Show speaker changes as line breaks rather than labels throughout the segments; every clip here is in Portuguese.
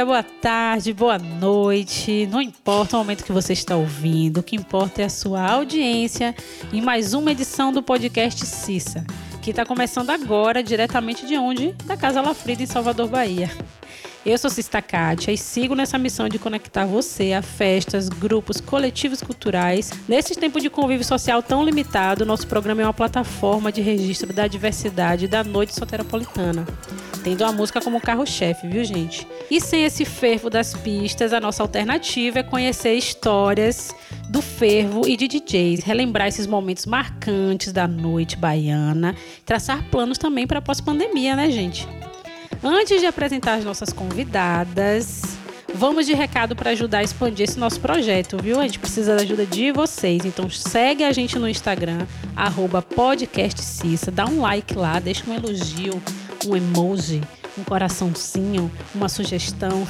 Dia, boa tarde, boa noite. Não importa o momento que você está ouvindo, o que importa é a sua audiência em mais uma edição do podcast Cissa, que está começando agora, diretamente de onde? Da Casa Lafrida, em Salvador, Bahia. Eu sou Sista Kátia e sigo nessa missão de conectar você a festas, grupos, coletivos culturais. Nesse tempo de convívio social tão limitado, nosso programa é uma plataforma de registro da diversidade da noite soteropolitana tendo a música como carro-chefe, viu, gente? E sem esse fervo das pistas, a nossa alternativa é conhecer histórias do fervo e de DJs, relembrar esses momentos marcantes da noite baiana, traçar planos também para pós-pandemia, né, gente? Antes de apresentar as nossas convidadas, vamos de recado para ajudar a expandir esse nosso projeto, viu? A gente precisa da ajuda de vocês. Então segue a gente no Instagram, podcastcissa, dá um like lá, deixa um elogio, um emoji, um coraçãozinho, uma sugestão.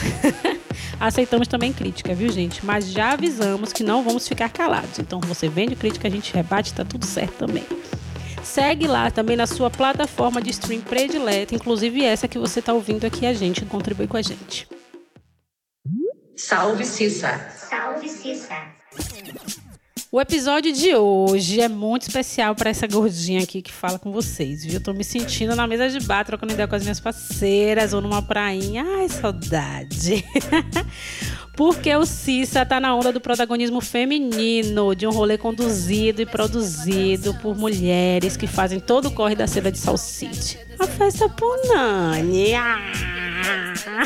Aceitamos também crítica, viu, gente? Mas já avisamos que não vamos ficar calados. Então, você vende crítica, a gente rebate, tá tudo certo também. Segue lá também na sua plataforma de stream predileta, inclusive essa que você está ouvindo aqui a gente, contribui com a gente.
Salve Cissa!
Salve Cissa!
O episódio de hoje é muito especial para essa gordinha aqui que fala com vocês, viu? Eu tô me sentindo na mesa de bar, trocando ideia com as minhas parceiras ou numa prainha. Ai, saudade! Porque o Cissa tá na onda do protagonismo feminino, de um rolê conduzido e produzido por mulheres que fazem todo o corre da seda de Salsite. A festa Punani. Ah!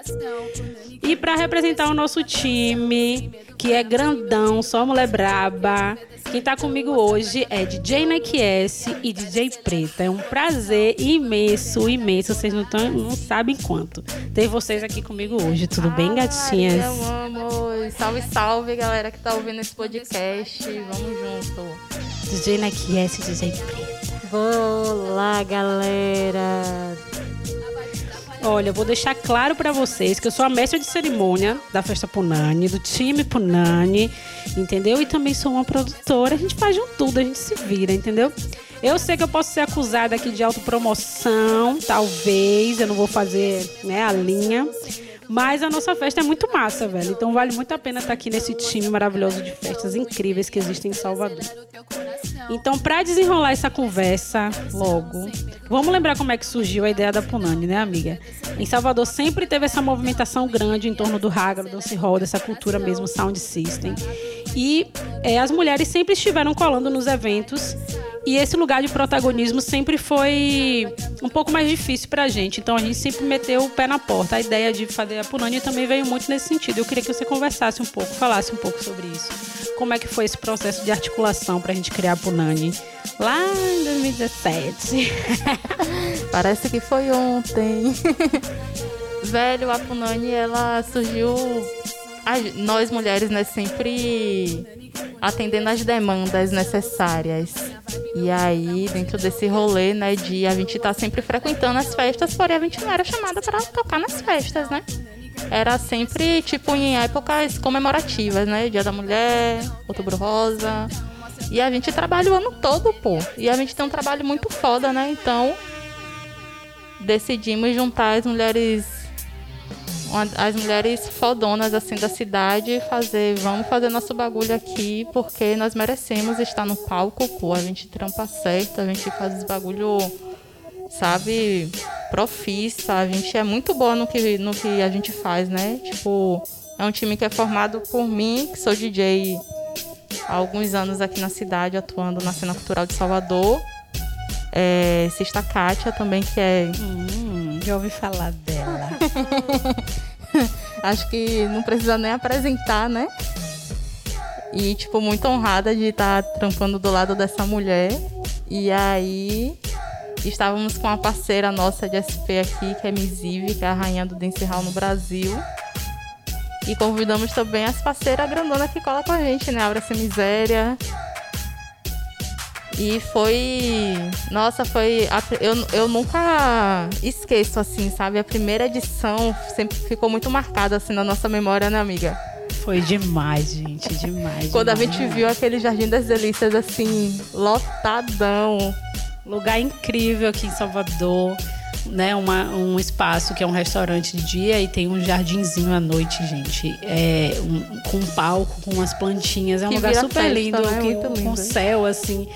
e para representar o nosso time, que é grandão, só mulher braba, quem tá comigo hoje é DJ Nike S e DJ Preta. É um prazer imenso, imenso. Vocês não, tão, não sabem quanto. Ter vocês aqui comigo hoje. Tudo bem, gatinhas?
Eu amo. Salve, salve, galera que tá ouvindo esse podcast. Vamos junto.
DJ Nike S e DJ Preta.
Olá, galera.
Olha, eu vou deixar claro para vocês que eu sou a mestra de cerimônia da festa Punani, do time Punani, entendeu? E também sou uma produtora. A gente faz um tudo, a gente se vira, entendeu? Eu sei que eu posso ser acusada aqui de autopromoção, talvez, eu não vou fazer né, a linha. Mas a nossa festa é muito massa, velho. Então vale muito a pena estar aqui nesse time maravilhoso de festas incríveis que existem em Salvador. Então, para desenrolar essa conversa logo, vamos lembrar como é que surgiu a ideia da Punani, né, amiga? Em Salvador sempre teve essa movimentação grande em torno do Raga, do dance hall, dessa cultura mesmo sound system. E é, as mulheres sempre estiveram colando nos eventos e esse lugar de protagonismo sempre foi um pouco mais difícil pra gente. Então a gente sempre meteu o pé na porta. A ideia de fazer a Punani também veio muito nesse sentido. Eu queria que você conversasse um pouco, falasse um pouco sobre isso. Como é que foi esse processo de articulação pra gente criar a Punani? Lá em 2017.
Parece que foi ontem. Velho, a Punani, ela surgiu. Nós mulheres, né, sempre atendendo às demandas necessárias. E aí, dentro desse rolê, né, de a gente estar tá sempre frequentando as festas, porém a gente não era chamada para tocar nas festas, né? Era sempre, tipo, em épocas comemorativas, né? Dia da Mulher, Outubro Rosa. E a gente trabalha o ano todo, pô. E a gente tem um trabalho muito foda, né? Então, decidimos juntar as mulheres as mulheres fodonas assim da cidade fazer, vamos fazer nosso bagulho aqui porque nós merecemos estar no palco, pô, a gente trampa certo, a gente faz os bagulho, sabe, profissa, a gente é muito boa no que, no que a gente faz, né? Tipo, é um time que é formado por mim, que sou DJ há alguns anos aqui na cidade, atuando na cena cultural de Salvador. É, Sista Kátia também, que é.
Hum, já ouvi falar dela.
Acho que não precisa nem apresentar, né? E, tipo, muito honrada de estar tá trampando do lado dessa mulher. E aí, estávamos com uma parceira nossa de SP aqui, que é Misive, que é a rainha do dance hall no Brasil. E convidamos também as parceiras grandona que cola com a gente, né? Abra-se Miséria, e foi. Nossa, foi. Eu, eu nunca esqueço, assim, sabe? A primeira edição sempre ficou muito marcada, assim, na nossa memória, né, amiga?
Foi demais, gente, demais.
Quando
demais.
a gente viu aquele Jardim das Delícias, assim, lotadão.
Lugar incrível aqui em Salvador né, uma, um espaço que é um restaurante de dia e tem um jardinzinho à noite, gente. É, um, com um palco, com umas plantinhas. É um
Que
lugar super
festa,
lindo,
né?
que-
lindo,
com
hein?
céu assim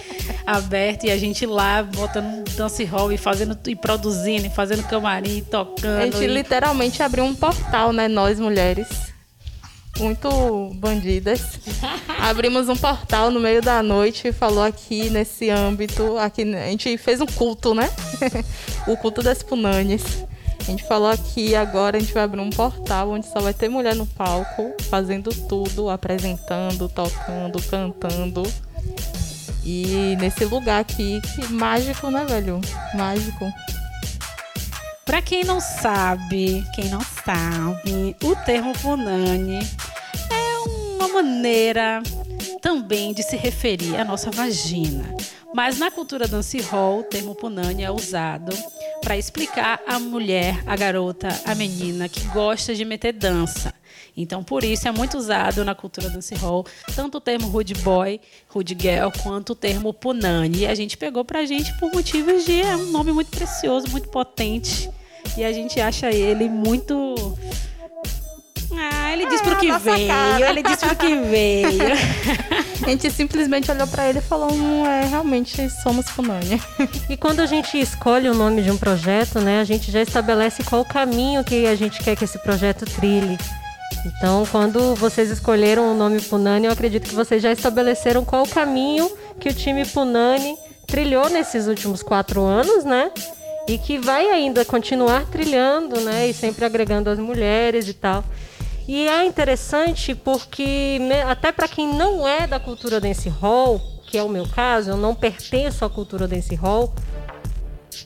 aberto e a gente lá botando um dance hall e fazendo e produzindo, e fazendo camarim, tocando.
A gente
e-
literalmente abriu um portal, né? Nós mulheres. Muito bandidas. Abrimos um portal no meio da noite e falou aqui nesse âmbito. Aqui, a gente fez um culto, né? o culto das Punanes. A gente falou aqui agora a gente vai abrir um portal onde só vai ter mulher no palco, fazendo tudo, apresentando, tocando, cantando. E nesse lugar aqui, que mágico, né, velho? Mágico.
Pra quem não sabe, quem não sabe, o termo punani é uma maneira também de se referir à nossa vagina. Mas na cultura dancehall, o termo punani é usado para explicar a mulher, a garota, a menina que gosta de meter dança. Então, por isso é muito usado na cultura dancehall, tanto o termo rude boy, rude girl, quanto o termo punani. E a gente pegou pra gente por motivos de é um nome muito precioso, muito potente. E a gente acha ele muito. Ah, ele diz pro que veio,
cara.
ele diz pro que veio.
A gente simplesmente olhou pra ele e falou: "Hum, é, realmente somos Punani.
E quando a gente escolhe o nome de um projeto, né, a gente já estabelece qual o caminho que a gente quer que esse projeto trilhe. Então, quando vocês escolheram o nome Punani, eu acredito que vocês já estabeleceram qual o caminho que o time Punani trilhou nesses últimos quatro anos, né? E que vai ainda continuar trilhando, né? E sempre agregando as mulheres e tal. E é interessante porque, me- até para quem não é da cultura dance hall, que é o meu caso, eu não pertenço à cultura dance hall,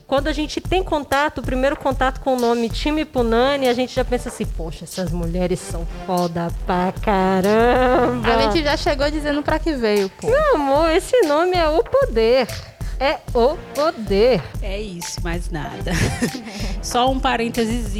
quando a gente tem contato, o primeiro contato com o nome Time Punani, a gente já pensa assim, poxa, essas mulheres são foda pra caramba.
A gente já chegou dizendo pra que veio, pô.
Meu amor, esse nome é o poder. É o poder.
É isso, mais nada. só um parênteses.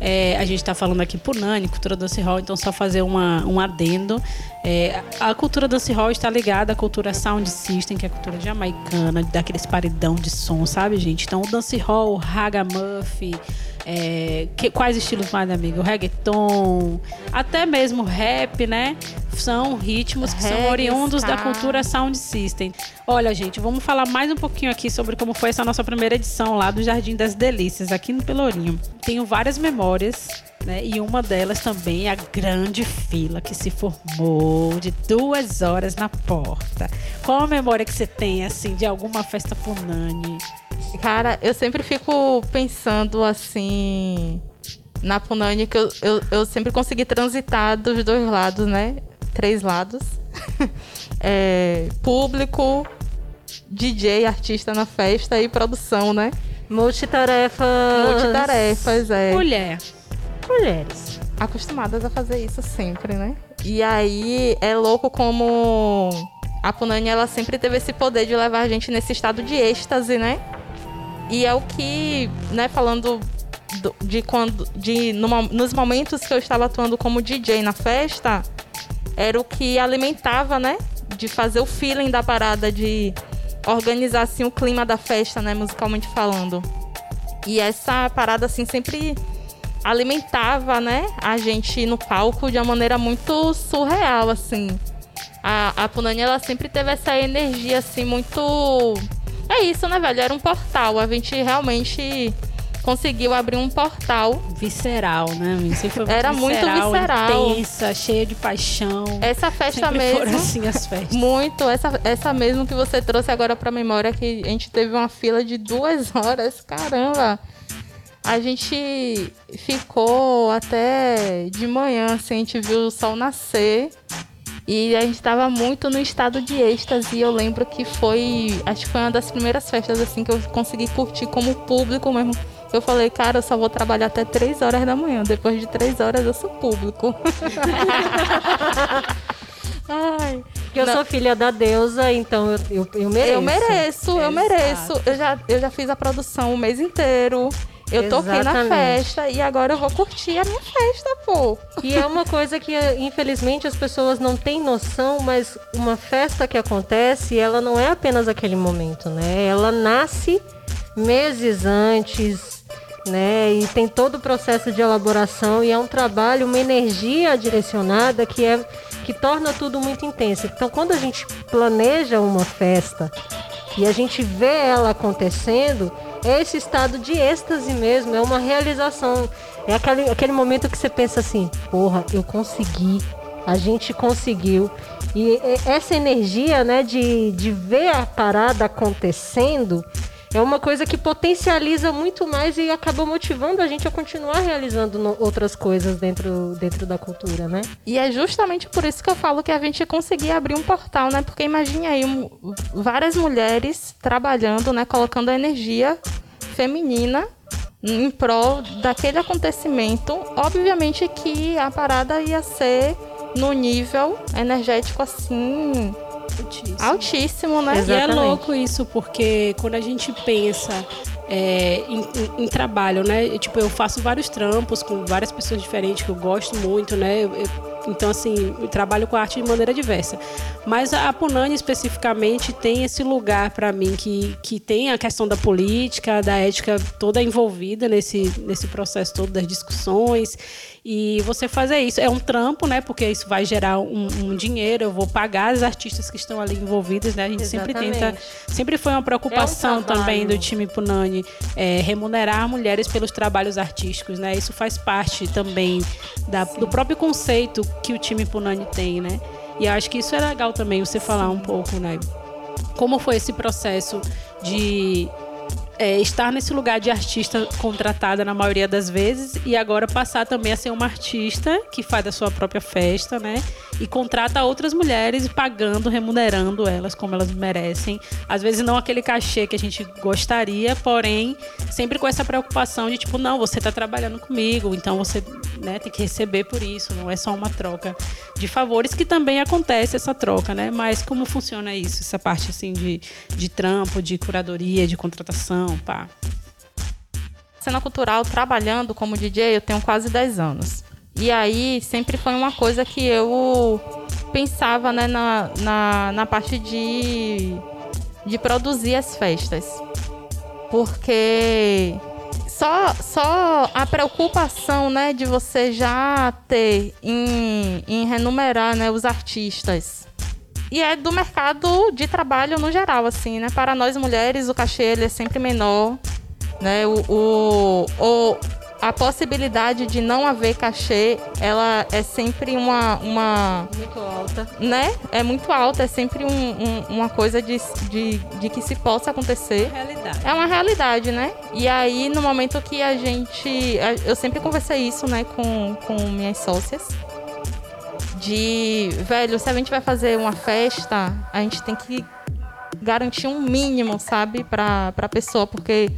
É, a gente está falando aqui Punani, cultura dancehall, então só fazer uma, um adendo. É, a cultura dancehall está ligada à cultura sound system, que é a cultura jamaicana, daqueles paredão de som, sabe, gente? Então o dancehall, o ragamuffin, é, que- quais estilos mais, amigo? Reggaeton, até mesmo rap, né? São ritmos que são
Reggae,
oriundos da cultura Sound System. Olha, gente, vamos falar mais um pouquinho aqui sobre como foi essa nossa primeira edição lá do Jardim das Delícias, aqui no Pelourinho. Tenho várias memórias, né? E uma delas também é a grande fila que se formou de duas horas na porta. Qual a memória que você tem, assim, de alguma festa punani?
Cara, eu sempre fico pensando assim. Na Punani, que eu, eu, eu sempre consegui transitar dos dois lados, né? Três lados. É, público, DJ, artista na festa e produção, né?
Multitarefas.
Multitarefas, é.
Mulher.
Mulheres.
acostumadas a fazer isso sempre, né? E aí é louco como a Punani ela sempre teve esse poder de levar a gente nesse estado de êxtase, né? E é o que, né, falando do- de quando de nos momentos que eu estava atuando como DJ na festa, era o que alimentava, né, de fazer o feeling da parada de organizar assim o clima da festa, né, musicalmente falando. E essa parada assim sempre alimentava, né, a gente no palco de uma maneira muito surreal, assim. A, a Punani, ela sempre teve essa energia, assim, muito... É isso, né, velho? Era um portal. A gente realmente conseguiu abrir um portal.
Visceral, né? Sempre
Era muito visceral.
Intensa, cheia de paixão.
Essa festa
Sempre
mesmo...
assim as festas.
Muito. Essa, essa mesmo que você trouxe agora pra memória, que a gente teve uma fila de duas horas. Caramba! A gente ficou até de manhã, assim, a gente viu o sol nascer. E a gente tava muito no estado de êxtase. E eu lembro que foi. Acho que foi uma das primeiras festas, assim, que eu consegui curtir como público mesmo. Eu falei, cara, eu só vou trabalhar até três horas da manhã. Depois de três horas eu sou público. Ai.
Que eu
Não.
sou filha da deusa, então eu, eu, eu mereço.
Eu mereço, eu
Exato.
mereço. Eu já, eu já fiz a produção o mês inteiro. Eu toquei na
Exatamente.
festa e agora eu vou curtir a minha festa, pô.
E é uma coisa que, infelizmente, as pessoas não têm noção, mas uma festa que acontece, ela não é apenas aquele momento, né? Ela nasce meses antes, né? E tem todo o processo de elaboração e é um trabalho, uma energia direcionada que é que torna tudo muito intenso. Então, quando a gente planeja uma festa e a gente vê ela acontecendo, esse estado de êxtase mesmo, é uma realização. É aquele, aquele momento que você pensa assim, porra, eu consegui, a gente conseguiu. E essa energia, né, de, de ver a parada acontecendo, é uma coisa que potencializa muito mais e acaba motivando a gente a continuar realizando outras coisas dentro, dentro da cultura, né?
E é justamente por isso que eu falo que a gente conseguia abrir um portal, né? Porque imagine aí várias mulheres trabalhando, né? Colocando a energia feminina em prol daquele acontecimento. Obviamente que a parada ia ser no nível energético assim Altíssimo. Altíssimo, né?
Exatamente. E é louco isso, porque quando a gente pensa é, em, em, em, trabalho, né? Tipo, eu faço vários trampos com várias pessoas diferentes que eu gosto muito, né? Eu, eu, então, assim, eu trabalho com arte de maneira diversa. Mas a Punani, especificamente, tem esse lugar para mim que, que tem a questão da política, da ética toda envolvida nesse, nesse processo todo das discussões. E você fazer isso é um trampo, né? Porque isso vai gerar um, um dinheiro. Eu vou pagar as artistas que estão ali envolvidas, né? A gente Exatamente. sempre tenta. Sempre foi uma preocupação é um também do time Punani é, remunerar mulheres pelos trabalhos artísticos, né? Isso faz parte também da, do próprio conceito que o time Punani tem, né? E acho que isso é legal também você falar um pouco, né? Como foi esse processo de é, estar nesse lugar de artista contratada na maioria das vezes e agora passar também a ser uma artista que faz a sua própria festa, né? E contrata outras mulheres pagando, remunerando elas como elas merecem. Às vezes não aquele cachê que a gente gostaria, porém sempre com essa preocupação de tipo, não, você está trabalhando comigo, então você né, tem que receber por isso, não é só uma troca de favores que também acontece essa troca, né? Mas como funciona isso, essa parte assim de, de trampo, de curadoria, de contratação? Não, pá.
Cena cultural, trabalhando como DJ, eu tenho quase 10 anos. E aí sempre foi uma coisa que eu pensava né, na, na, na parte de, de produzir as festas. Porque só, só a preocupação né, de você já ter em, em renumerar né, os artistas e é do mercado de trabalho no geral, assim, né? Para nós mulheres, o cachê ele é sempre menor, né? O, o, o, a possibilidade de não haver cachê, ela é sempre uma... uma
muito alta.
Né? É muito alta, é sempre um, um, uma coisa de, de, de que se possa acontecer.
É realidade.
É uma realidade, né? E aí, no momento que a gente... Eu sempre conversei isso, né, com, com minhas sócias de, velho, se a gente vai fazer uma festa, a gente tem que garantir um mínimo, sabe, para a pessoa, porque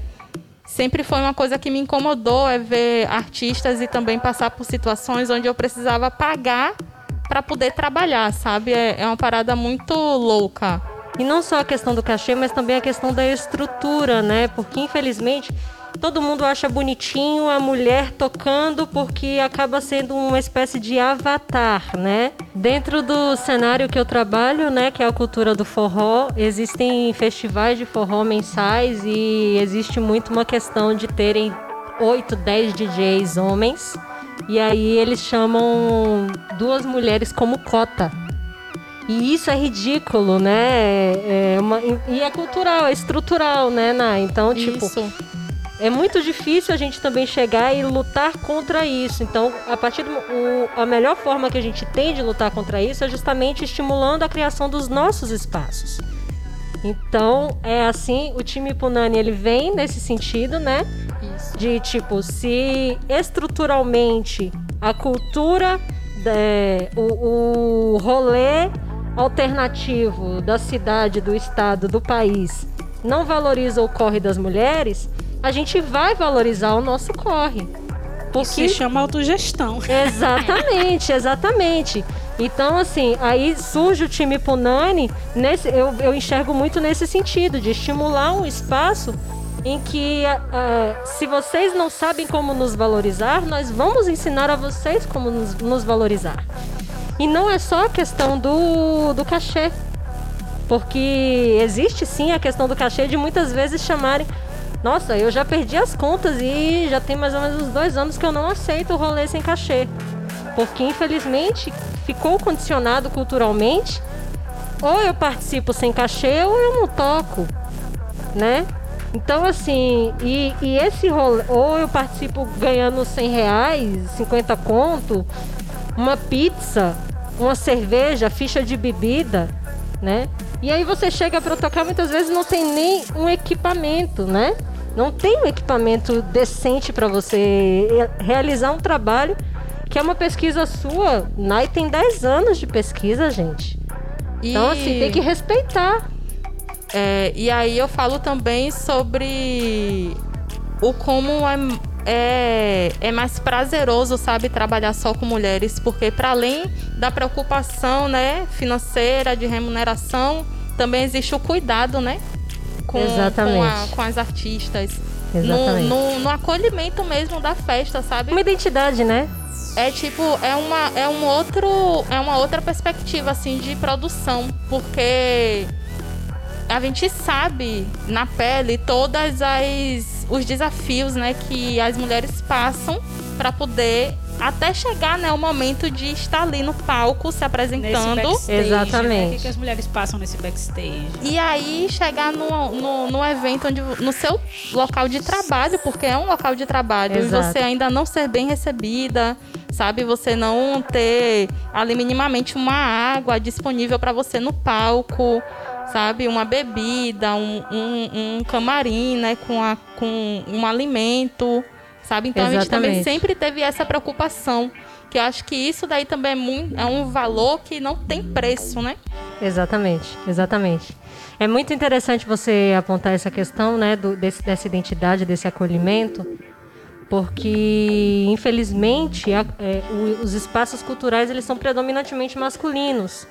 sempre foi uma coisa que me incomodou é ver artistas e também passar por situações onde eu precisava pagar para poder trabalhar, sabe? É, é uma parada muito louca.
E não só a questão do cachê, mas também a questão da estrutura, né? Porque infelizmente todo mundo acha bonitinho a mulher tocando porque acaba sendo uma espécie de avatar, né? Dentro do cenário que eu trabalho, né, que é a cultura do forró, existem festivais de forró mensais e existe muito uma questão de terem 8, 10 DJs homens. E aí eles chamam duas mulheres como cota. E isso é ridículo, né? É uma, e é cultural, é estrutural, né, Nai? Então, tipo, isso é muito difícil a gente também chegar e lutar contra isso. Então, a partir do o, a melhor forma que a gente tem de lutar contra isso é justamente estimulando a criação dos nossos espaços. Então, é assim, o time Punani ele vem nesse sentido, né? Isso. De tipo, se estruturalmente a cultura, é, o, o rolê alternativo da cidade, do estado, do país não valoriza o corre das mulheres, a gente vai valorizar o nosso corre.
Porque... Isso se chama autogestão.
Exatamente, exatamente. Então, assim, aí surge o time Punani, nesse, eu, eu enxergo muito nesse sentido, de estimular um espaço em que, uh, se vocês não sabem como nos valorizar, nós vamos ensinar a vocês como nos, nos valorizar. E não é só a questão do, do cachê, porque existe sim a questão do cachê de muitas vezes chamarem Nossa, eu já perdi as contas e já tem mais ou menos uns dois anos que eu não aceito o rolê sem cachê. Porque infelizmente ficou condicionado culturalmente. Ou eu participo sem cachê ou eu não toco, né? Então, assim, e, e esse rolê, ou eu participo ganhando 100 reais, 50 conto, uma pizza, uma cerveja, ficha de bebida, né? E aí você chega para tocar, muitas vezes não tem nem um equipamento, né? Não tem um equipamento decente para você realizar um trabalho que é uma pesquisa sua. NAI tem 10 anos de pesquisa, gente. E... Então, assim, tem que respeitar.
É, e aí eu falo também sobre o como é, é, é mais prazeroso, sabe, trabalhar só com mulheres, porque para além da preocupação, né, financeira, de remuneração, também existe o cuidado, né, com, com, a, com as artistas. No, no, no, acolhimento mesmo da festa, sabe?
Uma identidade, né?
É tipo, é uma, é um outro, é uma outra perspectiva assim de produção, porque a gente sabe na pele todas as os desafios, né, que as mulheres passam para poder até chegar né, o momento de estar ali no palco se apresentando.
Exatamente. Né? O
que, que, as mulheres passam nesse backstage?
E aí chegar no, no, no, evento onde, no seu local de trabalho, porque é um local de trabalho, Exato. e você ainda não ser bem recebida, sabe? Você não ter ali minimamente uma água disponível para você no palco sabe? Uma bebida, um, um, um, camarim, né? Com, a, com um alimento sabe? Então Exatamente. a gente também sempre teve essa preocupação, que eu acho que isso daí também é, muito, é um valor que não tem preço, né?
Exatamente, exatamente. É muito interessante você apontar essa questão, né, do, desse, dessa identidade, desse acolhimento, porque infelizmente a, é, os espaços culturais eles são predominantemente masculinos.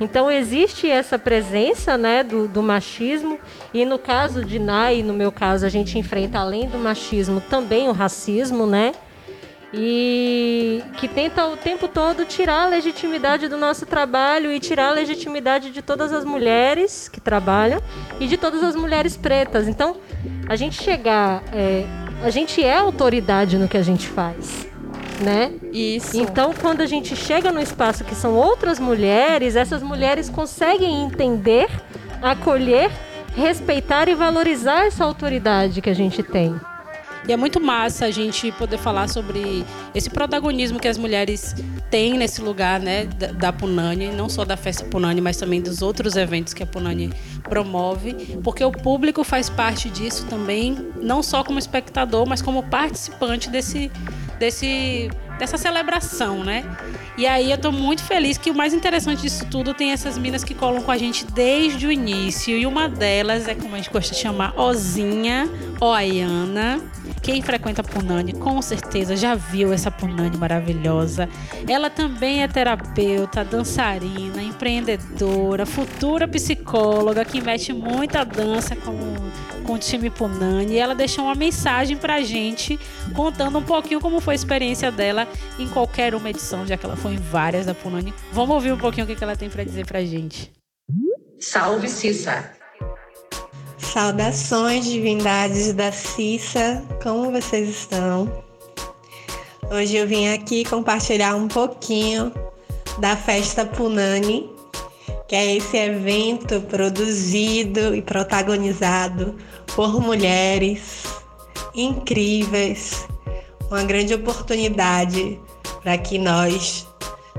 Então existe essa presença né, do, do, machismo e no caso de Nai, no meu caso, a gente enfrenta além do machismo também o racismo, né? E que tenta o tempo todo tirar a legitimidade do nosso trabalho e tirar a legitimidade de todas as mulheres que trabalham e de todas as mulheres pretas. Então, a gente chegar, é, a gente é autoridade no que a gente faz né?
Isso.
Então, quando a gente chega no espaço que são outras mulheres, essas mulheres conseguem entender, acolher, respeitar e valorizar essa autoridade que a gente tem.
E é muito massa a gente poder falar sobre esse protagonismo que as mulheres têm nesse lugar, né, da, Punani, não só da festa Punani, mas também dos outros eventos que a Punani promove, porque o público faz parte disso também, não só como espectador, mas como participante desse desse dessa celebração, né? E aí eu tô muito feliz que o mais interessante disso tudo tem essas minas que colam com a gente desde o início. E uma delas é como a gente gosta de chamar Ozinha Oaiana. Quem frequenta Punani com certeza já viu essa Punani maravilhosa. Ela também é terapeuta, dançarina, empreendedora, futura psicóloga que mete muita dança com com o time Punani e ela deixou uma mensagem pra gente contando um pouquinho como foi a experiência dela em qualquer uma edição, já que ela foi em várias da Punani. Vamos ouvir um pouquinho o que ela tem para dizer pra gente.
Salve Cissa!
Saudações, divindades da Cissa, como vocês estão? Hoje eu vim aqui compartilhar um pouquinho da festa Punani, que é esse evento produzido e protagonizado por mulheres incríveis, uma grande oportunidade para que nós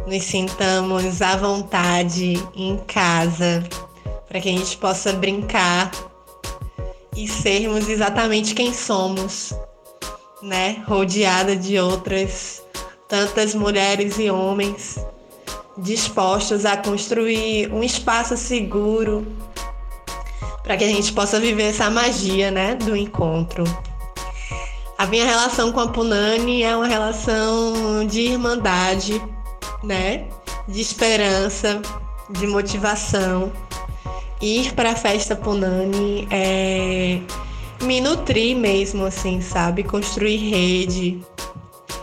nos sintamos à vontade em casa, para que a gente possa brincar e sermos exatamente quem somos, né? Rodeada de outras tantas mulheres e homens dispostos a construir um espaço seguro para que a gente possa viver essa magia, né, do encontro. A minha relação com a Punani é uma relação de irmandade, né, de esperança, de motivação. Ir para a festa Punani é me nutrir mesmo, assim, sabe? Construir rede.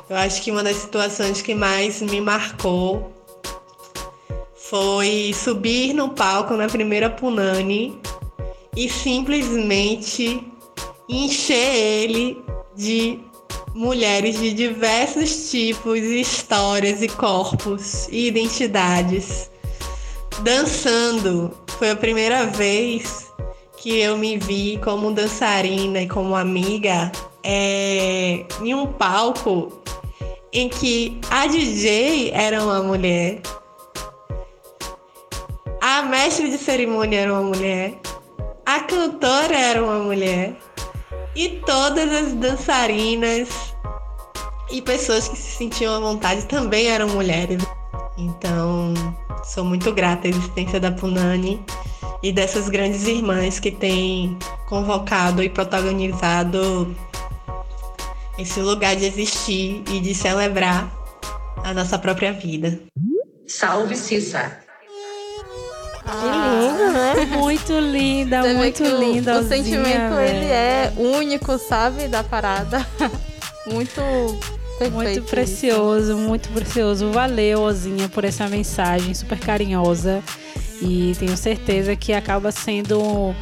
Eu acho que uma das situações que mais me marcou foi subir no palco na primeira Punani e simplesmente encher ele de mulheres de diversos tipos, histórias e corpos e identidades. Dançando. Foi a primeira vez que eu me vi como dançarina e como amiga é, em um palco em que a DJ era uma mulher, a mestre de cerimônia era uma mulher, a cantora era uma mulher e todas as dançarinas e pessoas que se sentiam à vontade também eram mulheres. Então, sou muito grata à existência da Punani e dessas grandes irmãs que têm convocado e protagonizado esse lugar de existir e de celebrar a nossa própria vida.
Salve Cissa!
Que lindo, né?
Muito linda,
Você
muito
que o-
linda.
O, sentimento,
Alzinha,
ele
velho.
é único, sabe? Da parada. muito perfeito.
Muito precioso, muito precioso. Valeu, Ozinha, por essa mensagem super carinhosa. E tenho certeza que acaba sendo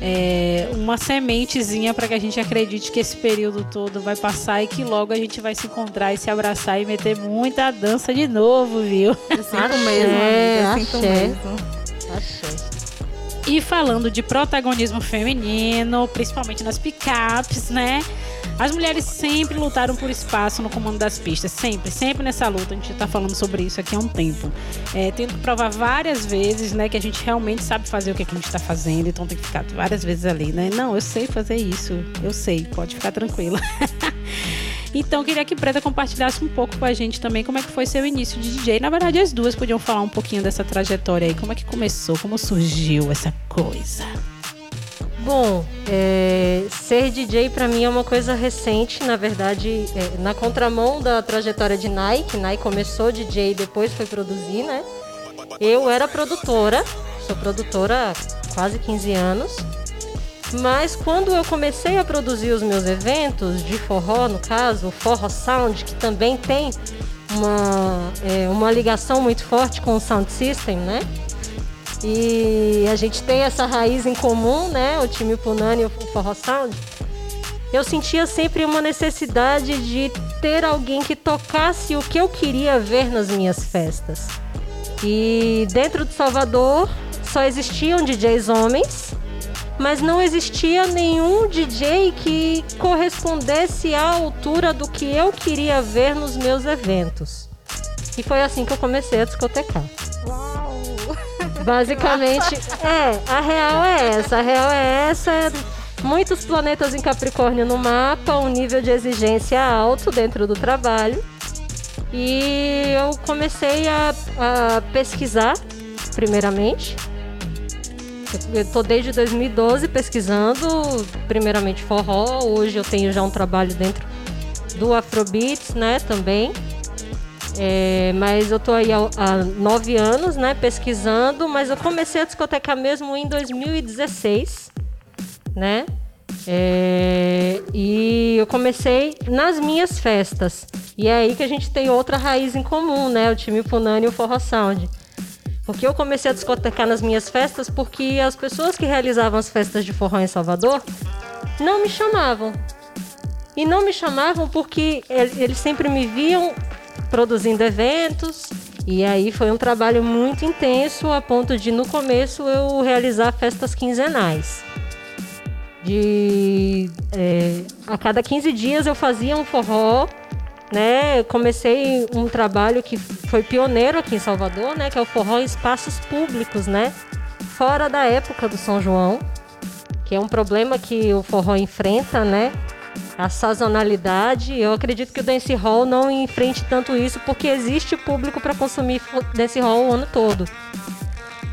é, uma sementezinha para que a gente acredite que esse período todo vai passar e que logo a gente vai se encontrar e se abraçar e meter muita dança de novo, viu?
Eu sinto mesmo, amiga. Eu sinto mesmo.
E falando de protagonismo feminino, principalmente nas picapes, né? As mulheres sempre lutaram por espaço no comando das pistas, sempre, sempre nessa luta. A gente tá falando sobre isso aqui há um tempo. É, tendo que provar várias vezes, né, que a gente realmente sabe fazer o que, é que a gente tá fazendo, então tem que ficar várias vezes ali, né? Não, eu sei fazer isso, eu sei, pode ficar tranquila. Então, queria que Preta compartilhasse um pouco com a gente também como é que foi seu início de DJ. Na verdade, as duas podiam falar um pouquinho dessa trajetória aí. Como é que começou? Como surgiu essa coisa?
Bom, é, ser DJ pra mim é uma coisa recente, na verdade, é, na contramão da trajetória de Nike. Nike começou DJ e depois foi produzir, né? Eu era produtora, sou produtora há quase 15 anos. Mas quando eu comecei a produzir os meus eventos de forró, no caso, o Forró Sound, que também tem uma, é, uma ligação muito forte com o Sound System, né? E a gente tem essa raiz em comum, né? O time Punani e o Forró Sound. Eu sentia sempre uma necessidade de ter alguém que tocasse o que eu queria ver nas minhas festas. E dentro de Salvador só existiam DJs homens, mas não existia nenhum DJ que correspondesse à altura do que eu queria ver nos meus eventos. E foi assim que eu comecei a discotecar. Basicamente, é, a real é essa. A real é essa. Muitos planetas em Capricórnio no mapa, um nível de exigência alto dentro do trabalho. E eu comecei a, a pesquisar, primeiramente. Eu tô desde 2012 pesquisando, primeiramente forró. Hoje eu tenho já um trabalho dentro do Afrobeats, né, também. É, mas eu tô aí há, há nove anos, né, pesquisando, mas eu comecei a discotecar mesmo em 2016, né? É, e eu comecei nas minhas festas. E é aí que a gente tem outra raiz em comum, né? O time Punani e o Forró Sound. Porque eu comecei a discotecar nas minhas festas porque as pessoas que realizavam as festas de forró em Salvador não me chamavam. E não me chamavam porque el- eles sempre me viam produzindo eventos. E aí foi um trabalho muito intenso a ponto de no começo eu realizar festas quinzenais. De é, a cada 15 dias eu fazia um forró, né? Comecei um trabalho que foi pioneiro aqui em Salvador, né? Que é o forró em espaços públicos, né? Fora da época do São João, que é um problema que o forró enfrenta, né? A sazonalidade. Eu acredito que o dance hall não enfrente tanto isso porque existe público para consumir dance hall o ano todo.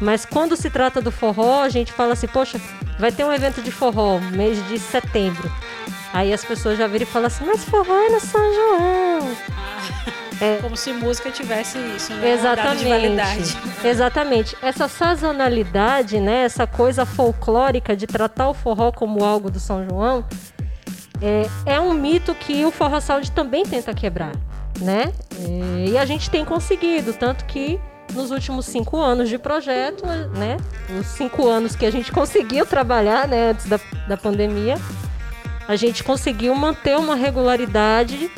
Mas quando se trata do forró, a gente fala assim, poxa, vai ter um evento de forró, mês de setembro. Aí as pessoas já viram e falam assim, mas forró é no São João.
Como se música tivesse isso, né?
Exatamente. Exatamente. Essa sazonalidade, né? Essa coisa folclórica de tratar o forró como algo do São João, é, é um mito que o Forró Sound também tenta quebrar, né? É, e a gente tem conseguido, tanto que nos últimos cinco anos de projeto, né? Os cinco anos que a gente conseguiu trabalhar, né? Antes da, da pandemia, a gente conseguiu manter uma regularidade,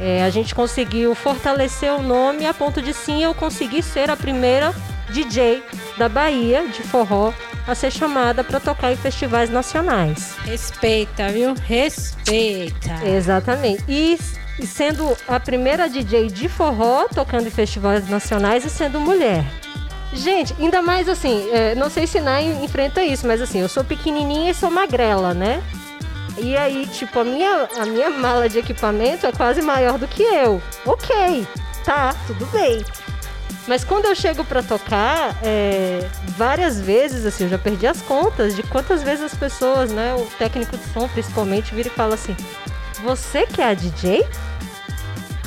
é, a gente conseguiu fortalecer o nome a ponto de sim eu conseguir ser a primeira DJ da Bahia de forró a ser chamada para tocar em festivais nacionais.
Respeita, viu? Respeita.
Exatamente. E sendo a primeira DJ de forró tocando em festivais nacionais e sendo mulher. Gente, ainda mais assim, é, não sei se Nai enfrenta isso, mas assim, eu sou pequenininha e sou magrela, né? E aí, tipo, a minha, a minha mala de equipamento é quase maior do que eu. Ok, tá, tudo bem. Mas quando eu chego para tocar, é, várias vezes, assim, eu já perdi as contas de quantas vezes as pessoas, né, o técnico de som principalmente, vira e fala assim: Você que é a DJ?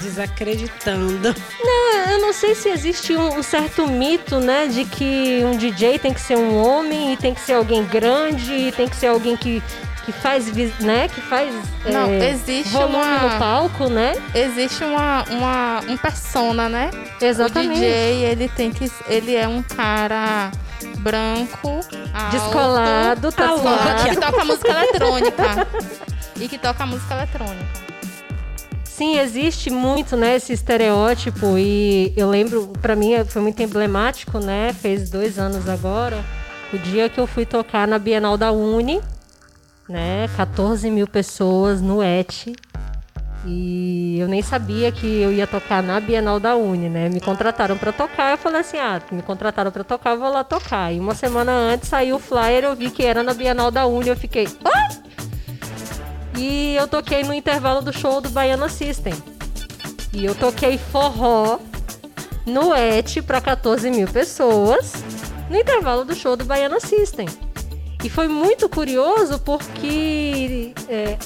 Desacreditando.
Não, eu não sei se existe um, um, certo mito, né, de que um DJ tem que ser um homem e tem que ser alguém grande e tem que ser alguém que que faz, né, que faz
Não, é, existe
volume
uma,
no palco, né?
Existe uma, uma um persona, né?
Exatamente.
O DJ, ele tem que ele é um cara branco, alto,
descolado, tá
que toca música eletrônica. e que toca música eletrônica.
Sim, existe muito, né, esse estereótipo e eu lembro, para mim foi muito emblemático, né? Fez dois anos agora, o dia que eu fui tocar na Bienal da Uni, né? 14 mil pessoas no ET. E eu nem sabia que eu ia tocar na Bienal da Uni, né? Me contrataram para tocar, eu falei assim: "Ah, me contrataram para tocar, vou lá tocar". E uma semana antes saiu o flyer, eu vi que era na Bienal da Uni, eu fiquei: "Ah!" E eu toquei no intervalo do show do Baiana System. E eu toquei forró no ET para 14 mil pessoas no intervalo do show do Baiana System. E foi muito curioso porque é,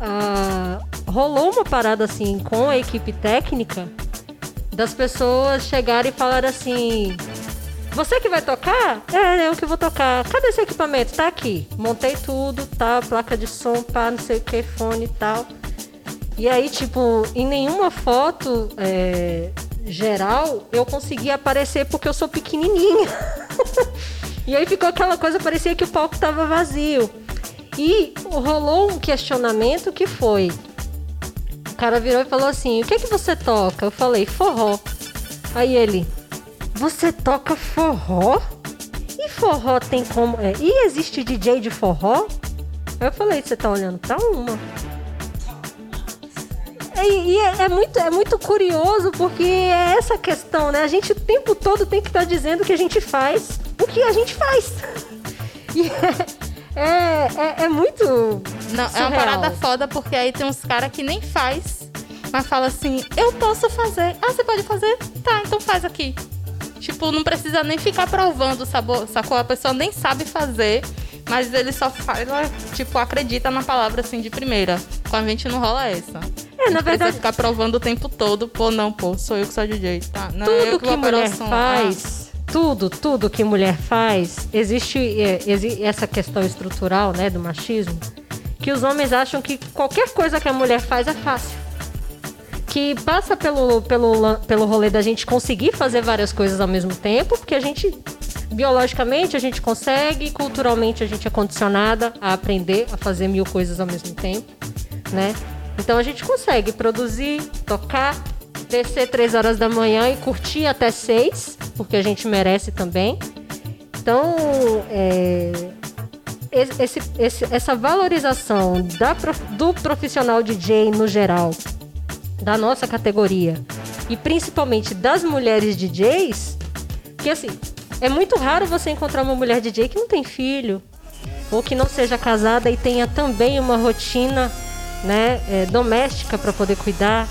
a, rolou uma parada assim com a equipe técnica das pessoas chegarem e falar assim: você que vai tocar? É, eu que vou tocar. Cadê seu equipamento? Tá aqui. Montei tudo, tá? Placa de som, pá, não sei o que, fone e tal. E aí, tipo, em nenhuma foto é, geral eu consegui aparecer porque eu sou pequenininha. e aí ficou aquela coisa, parecia que o palco tava vazio. E rolou um questionamento que foi: o cara virou e falou assim: O que é que você toca? Eu falei: Forró. Aí ele: você toca forró? E forró tem como. É, e existe DJ de forró? Eu falei, você tá olhando pra uma. E, e é, é, muito, é muito curioso porque é essa questão, né? A gente o tempo todo tem que estar tá dizendo que a gente faz o que a gente faz. E é, é, é, é muito.
Não, surreal. é uma parada foda porque aí tem uns caras que nem faz, mas fala assim: eu posso fazer. Ah, você pode fazer? Tá, então faz aqui. Tipo, não precisa nem ficar provando o sabor, sacou? A pessoa nem sabe fazer, mas ele só fala, tipo, acredita na palavra assim de primeira. Com a gente não rola essa.
É, na verdade.
ficar provando o tempo todo, pô, não, pô, sou eu que sou DJ, tá? Não,
tudo
que,
que mulher faz. Ah. Tudo, tudo que mulher faz, existe é, essa questão estrutural, né, do machismo, que os homens acham que qualquer coisa que a mulher faz é fácil que passa pelo, pelo, pelo rolê da gente conseguir fazer várias coisas ao mesmo tempo, porque a gente, biologicamente, a gente consegue, culturalmente, a gente é condicionada a aprender a fazer mil coisas ao mesmo tempo, né? Então a gente consegue produzir, tocar, descer três horas da manhã e curtir até seis, porque a gente merece também. Então, é, esse, esse, essa valorização da, do profissional DJ no geral da nossa categoria e principalmente das mulheres DJs, que assim, é muito raro você encontrar uma mulher DJ que não tem filho ou que não seja casada e tenha também uma rotina, né, é, doméstica para poder cuidar.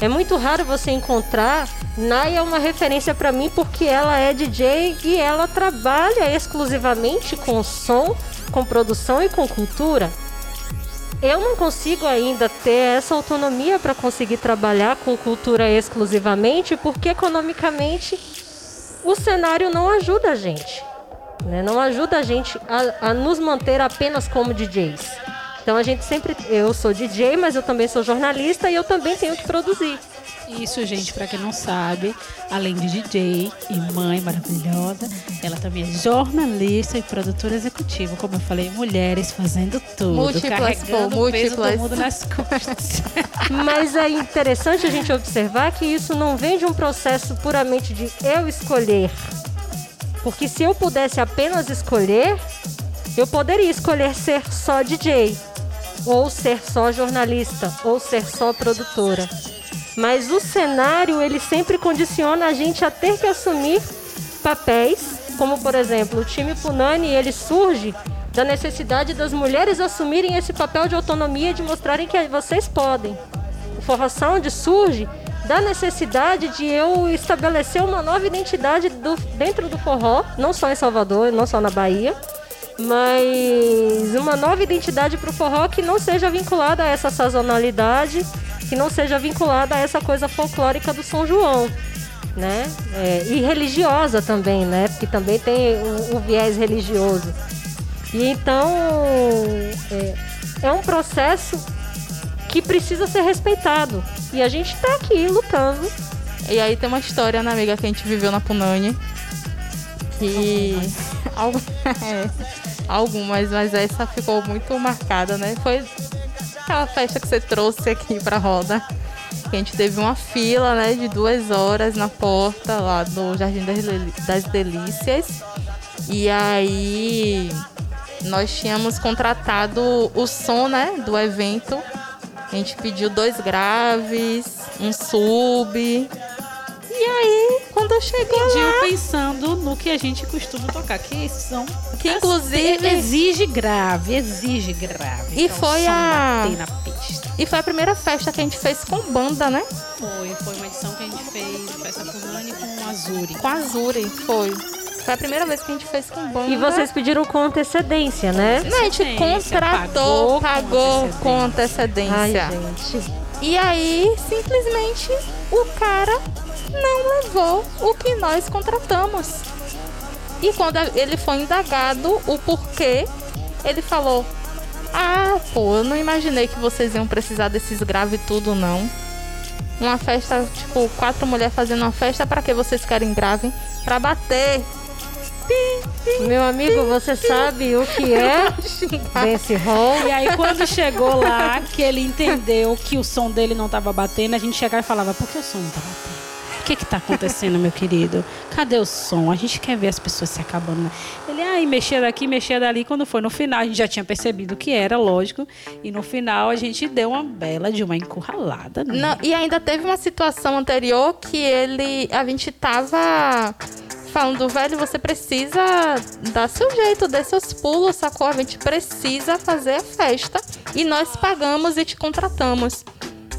É muito raro você encontrar. Naya é uma referência para mim porque ela é DJ e ela trabalha exclusivamente com som, com produção e com cultura eu não consigo ainda ter essa autonomia para conseguir trabalhar com cultura exclusivamente, porque economicamente o cenário não ajuda a gente. Né? Não ajuda a gente a, a nos manter apenas como DJs. Então a gente sempre. Eu sou DJ, mas eu também sou jornalista e eu também tenho que produzir.
Isso, gente, pra quem não sabe, além de DJ e mãe maravilhosa, ela também é jornalista e produtora executiva. Como eu falei, mulheres fazendo tudo,
Múltiplas,
carregando
pô,
o peso do mundo nas costas.
Mas é interessante a gente observar que isso não vem de um processo puramente de eu escolher. Porque se eu pudesse apenas escolher, eu poderia escolher ser só DJ, ou ser só jornalista, ou ser só produtora. Mas o cenário, ele sempre condiciona a gente a ter que assumir papéis, como por exemplo, o time Punani, ele surge da necessidade das mulheres assumirem esse papel de autonomia e de mostrarem que vocês podem. O Forró Sound surge da necessidade de eu estabelecer uma nova identidade do- dentro do forró, não só em Salvador, não só na Bahia, mas uma nova identidade para o forró que não seja vinculada a essa sazonalidade, que não seja vinculada a essa coisa folclórica do São João, né? É, e religiosa também, né? Porque também tem o, viés religioso. E então é, é um processo que precisa ser respeitado. E a gente tá aqui lutando.
E aí tem uma história, né, amiga, que a gente viveu na Punani. Que. É, Algumas, mas essa ficou muito marcada, né? Foi aquela festa que você trouxe aqui pra roda. A gente teve uma fila, né, de duas horas na porta lá do Jardim das Delícias. E aí nós tínhamos contratado o som, né, do evento. A gente pediu dois graves, um sub. E aí, quando chegou lá,
Pediu pensando no que a gente costuma tocar, que são.
que inclusive
Exige grave, exige grave.
E
pra o
foi a-
na pista.
E foi a primeira festa que a gente fez com banda, né?
Foi, foi uma edição que a gente fez Festa Punani com Azuri.
Com a Azuri, foi. Foi a primeira vez que a gente fez com banda.
E vocês pediram com antecedência, né?
Não, a gente
Antecedência,
contratou,
pagou
pagou
com
com
Ai,
antecedência.
gente.
E aí, simplesmente, o cara não levou o que nós contratamos. E quando ele foi indagado o porquê, ele falou: Ah, pô, eu não imaginei que vocês iam precisar desses graves tudo, não. Uma festa, tipo, quatro mulheres fazendo uma festa, pra que vocês querem grave? Pra bater.
Meu amigo, você sabe o que é dance hall?
E aí, quando chegou lá, que ele entendeu que o som dele não tava batendo, a gente chegava e falava: por que o som não tá batendo? Que que tá acontecendo, meu querido? Cadê o som? A gente quer ver as pessoas se acabando. né? Ele, ai, mexia daqui, mexia dali. Quando foi no final, a gente já tinha percebido que era, lógico. E no final, a gente deu uma bela de uma encurralada. Né?
Não, e ainda teve uma situação anterior que ele. A gente tava falando, velho, você precisa dar seu jeito, dar seus pulos, sacou? A gente precisa fazer a festa e nós pagamos e te contratamos.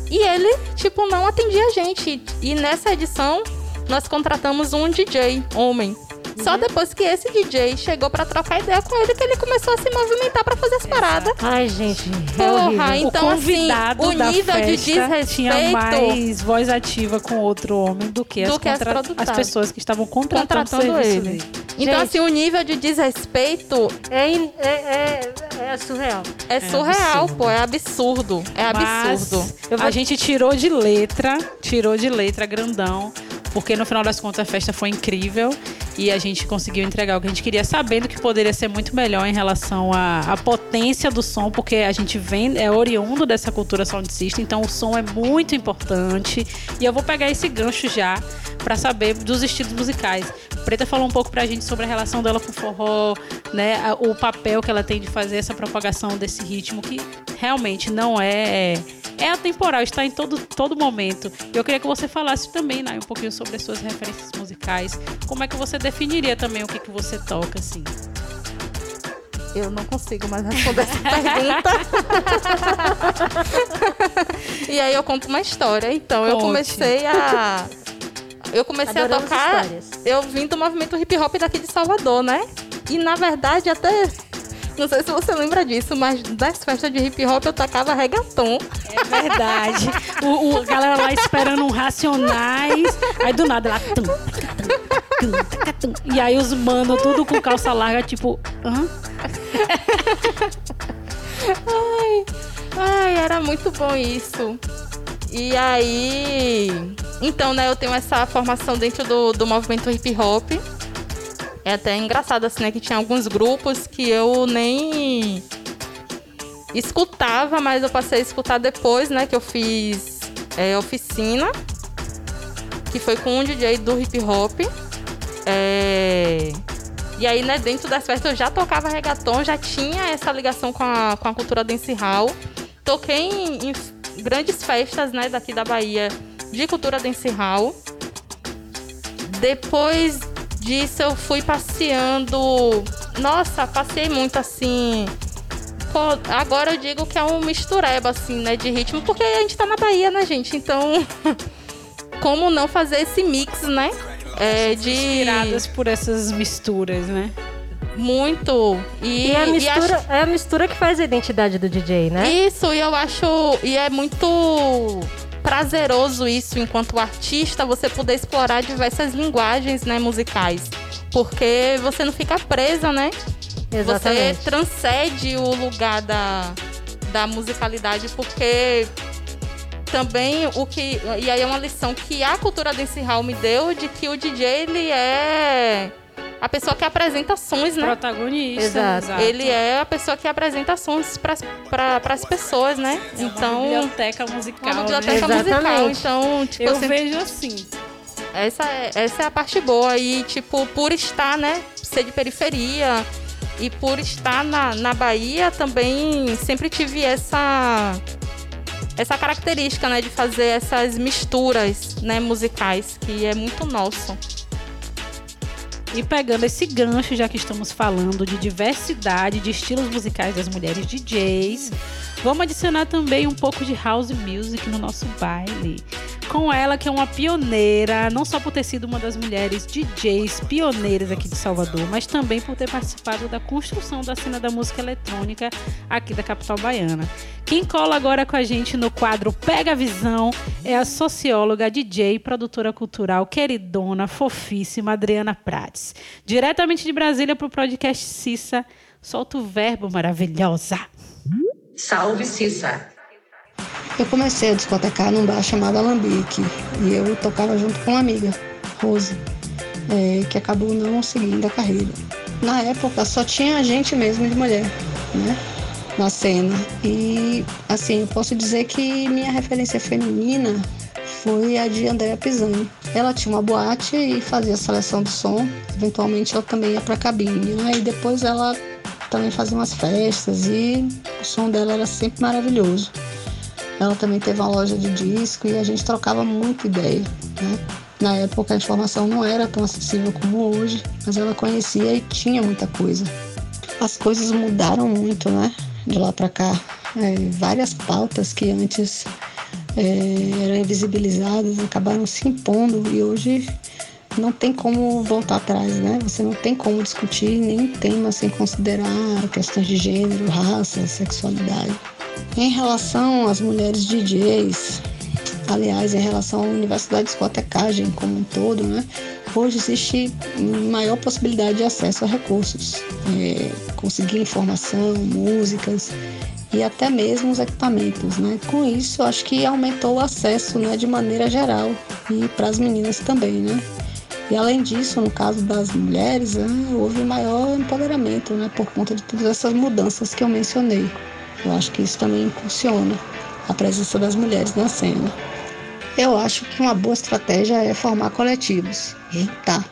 E ele, tipo, não atendia a gente. E nessa edição, nós contratamos um DJ, homem. Só depois que esse DJ chegou pra trocar ideia com ele que ele começou a se movimentar pra fazer as paradas.
Ai, gente, é
Porra, então,
o convidado
assim, o nível de desrespeito-
tinha mais voz ativa com outro homem do que,
Do
as,
que as
contra- as pessoas que estavam contratando,
contratando
o
ele.
dele.
Então, assim, o nível de desrespeito
É, é, é, é surreal.
é surreal,
absurdo.
pô. É absurdo. É absurdo.
Mas
Eu vou-
a gente tirou de letra, tirou de letra grandão, porque no final das contas a festa foi incrível e a gente conseguiu entregar o que a gente queria, sabendo que poderia ser muito melhor em relação à, à potência do som, porque a gente vem, é oriundo dessa cultura sound system, então o som é muito importante. E eu vou pegar esse gancho já para saber dos estilos musicais. Preta falou um pouco pra gente sobre a relação dela com o forró, né? O papel que ela tem de fazer essa propagação desse ritmo que realmente não é é atemporal, está em todo, todo momento. Eu queria que você falasse também, Nay, um pouquinho sobre as suas referências musicais. Como é que você definiria também o que, que você toca, assim?
Eu não consigo mais responder essa pergunta. e aí eu conto uma história. Então, eu
Conte.
comecei a. Eu comecei
Adoramos
a tocar.
histórias.
Eu vim do movimento hip hop daqui de Salvador, né? E na verdade, até. Não sei se você lembra disso, mas das festas de hip hop eu tocava reggaeton.
É verdade. o, o- a galera lá esperando um Racionais. Aí do nada ela. tum, tum, tum, tum. E aí os mano tudo com calça larga, tipo. Hã?
Ai, ai, era muito bom isso. E aí. Então, né, eu tenho essa formação dentro do, do movimento hip hop. É até engraçado, assim, né? Que tinha alguns grupos que eu nem escutava, mas eu passei a escutar depois, né? Que eu fiz é, oficina. Que foi com um DJ do hip hop. É... E aí, né, dentro das festas eu já tocava reggaeton, já tinha essa ligação com a, com a cultura dancehall. Toquei em, em grandes festas, né, daqui da Bahia de cultura dancehall. Depois disso eu fui passeando. Nossa, passei muito assim. Agora eu digo que é um mistureba, assim, né, de ritmo, porque a gente tá na Bahia, né, gente? Então, como não fazer esse mix, né?
É, de... Inspiradas por essas misturas, né?
Muito.
E, e a mistura, e acho... é a mistura que faz a identidade do DJ, né?
Isso, e eu acho. E é muito prazeroso isso enquanto artista você poder explorar diversas linguagens né, musicais porque você não fica presa né Exatamente. você transcende o lugar da, da musicalidade porque também o que e aí é uma lição que a cultura dancehall me deu de que o DJ ele é a pessoa que apresenta sons, né?
Protagonista.
Exato. Ele é a pessoa que apresenta sons para as pessoas, né?
É então. Uma biblioteca musical. Uma
biblioteca
né?
musical. Então, tipo,
eu sempre... vejo assim.
Essa é, essa é a parte boa. E, tipo, por estar, né? Ser de periferia e por estar na, na Bahia também sempre tive essa essa característica, né, de fazer essas misturas, né, musicais, que é muito nosso.
E pegando esse gancho, já que estamos falando de diversidade de estilos musicais das mulheres DJs, vamos adicionar também um pouco de house music no nosso baile com ela, que é uma pioneira, não só por ter sido uma das mulheres DJs pioneiras aqui de Salvador, mas também por ter participado da construção da cena da música eletrônica aqui da capital baiana. Quem cola agora com a gente no quadro Pega a Visão é a socióloga, DJ produtora cultural queridona, fofíssima Adriana Prates. Diretamente de Brasília para o podcast Cissa. Solta o verbo maravilhosa.
Salve, Cissa.
Eu comecei a discotecar num bar chamado Alambique e eu tocava junto com uma amiga, Rose, é, que acabou não seguindo a carreira. Na época só tinha gente mesmo de mulher, né? Na cena. E assim, eu posso dizer que minha referência feminina foi a de Andréa Pisani. Ela tinha uma boate e fazia a seleção do som. Eventualmente ela também ia pra cabine. Né? E depois ela também fazia umas festas e o som dela era sempre maravilhoso. Ela também teve uma loja de disco e a gente trocava muita ideia. Né? Na época a informação não era tão acessível como hoje, mas ela conhecia e tinha muita coisa. As coisas mudaram muito, né? De lá para cá. É, várias pautas que antes é, eram invisibilizadas acabaram se impondo e hoje não tem como voltar atrás, né? Você não tem como discutir nenhum tema sem considerar questões de gênero, raça, sexualidade. Em relação às mulheres DJs, aliás, em relação à universidade de discotecagem como um todo, né? Hoje existe maior possibilidade de acesso a recursos, é, conseguir informação, músicas e até mesmo os equipamentos, né? Com isso, acho que aumentou o acesso, né, de maneira geral e para as meninas também, né? E além disso, no caso das mulheres, né, houve maior empoderamento, né, por conta de todas essas mudanças que eu mencionei. Eu acho que isso também impulsiona a presença das mulheres na cena. Eu acho que uma boa estratégia é formar coletivos, juntar.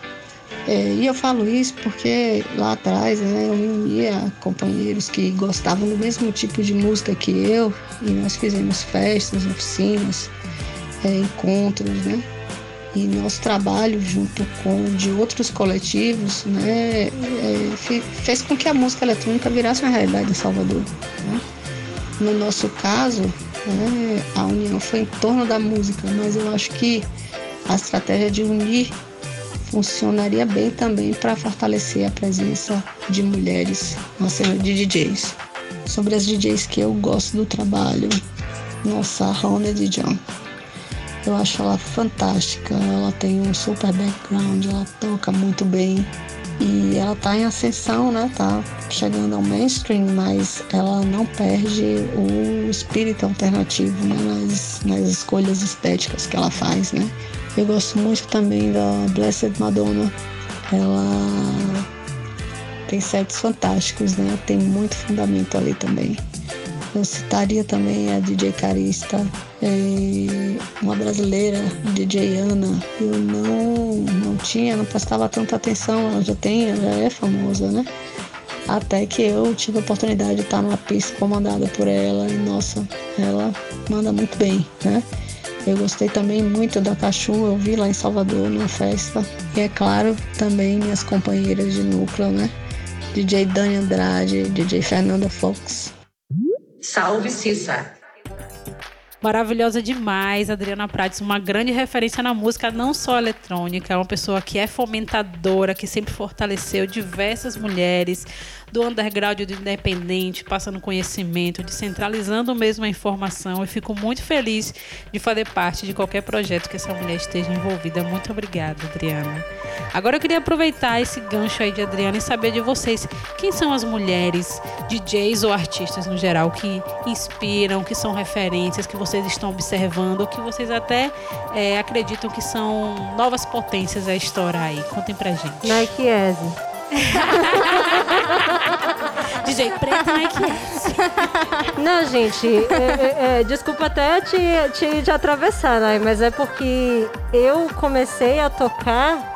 É, e eu falo isso porque lá atrás né, eu me unia companheiros que gostavam do mesmo tipo de música que eu e nós fizemos festas, oficinas, é, encontros, né? E nosso trabalho junto com de outros coletivos né, é, fez com que a música eletrônica virasse uma realidade em Salvador. Né? No nosso caso, né, a união foi em torno da música, mas eu acho que a estratégia de unir funcionaria bem também para fortalecer a presença de mulheres na cena de DJs. Sobre as DJs que eu gosto do trabalho, nossa, a Rona John. Eu acho ela fantástica, ela tem um super background, ela toca muito bem, E ela tá em ascensão, né? Tá chegando ao mainstream, mas ela não perde o espírito alternativo né? nas, nas escolhas estéticas que ela faz, né? Eu gosto muito também da Blessed Madonna. Ela tem sets fantásticos, né? Tem muito fundamento ali também. Eu citaria também a DJ Carista, é, uma brasileira, DJ Ana. Eu não, não tinha, não prestava tanta atenção, ela já tem, ela já é famosa, né? Até que eu tive a oportunidade de estar numa pista comandada por ela e, nossa, ela manda muito bem, né? Eu gostei também muito da Cachu, eu vi lá em Salvador numa festa. E é claro, também minhas companheiras de núcleo, né? DJ Dani Andrade, DJ Fernanda Fox.
Salve Cissa!
Maravilhosa demais, Adriana Prates, uma grande referência na música, não só eletrônica, é uma pessoa que é fomentadora, que sempre fortaleceu diversas mulheres, do underground do independente, passando conhecimento, descentralizando mesmo a informação. Eu fico muito feliz de fazer parte de qualquer projeto que essa mulher esteja envolvida. Muito obrigada, Adriana. Agora eu queria aproveitar esse gancho aí de Adriana e saber de vocês quem são as mulheres, DJs ou artistas no geral, que inspiram, que são referências, que vocês estão observando, ou que vocês até é, acreditam que são novas potências a estourar aí. Contem pra gente.
Nike Easy.
DJ Preta Nike Easy.
Não, gente, é, é, é, desculpa até te, te, te atravessar, né? Mas é porque eu comecei a tocar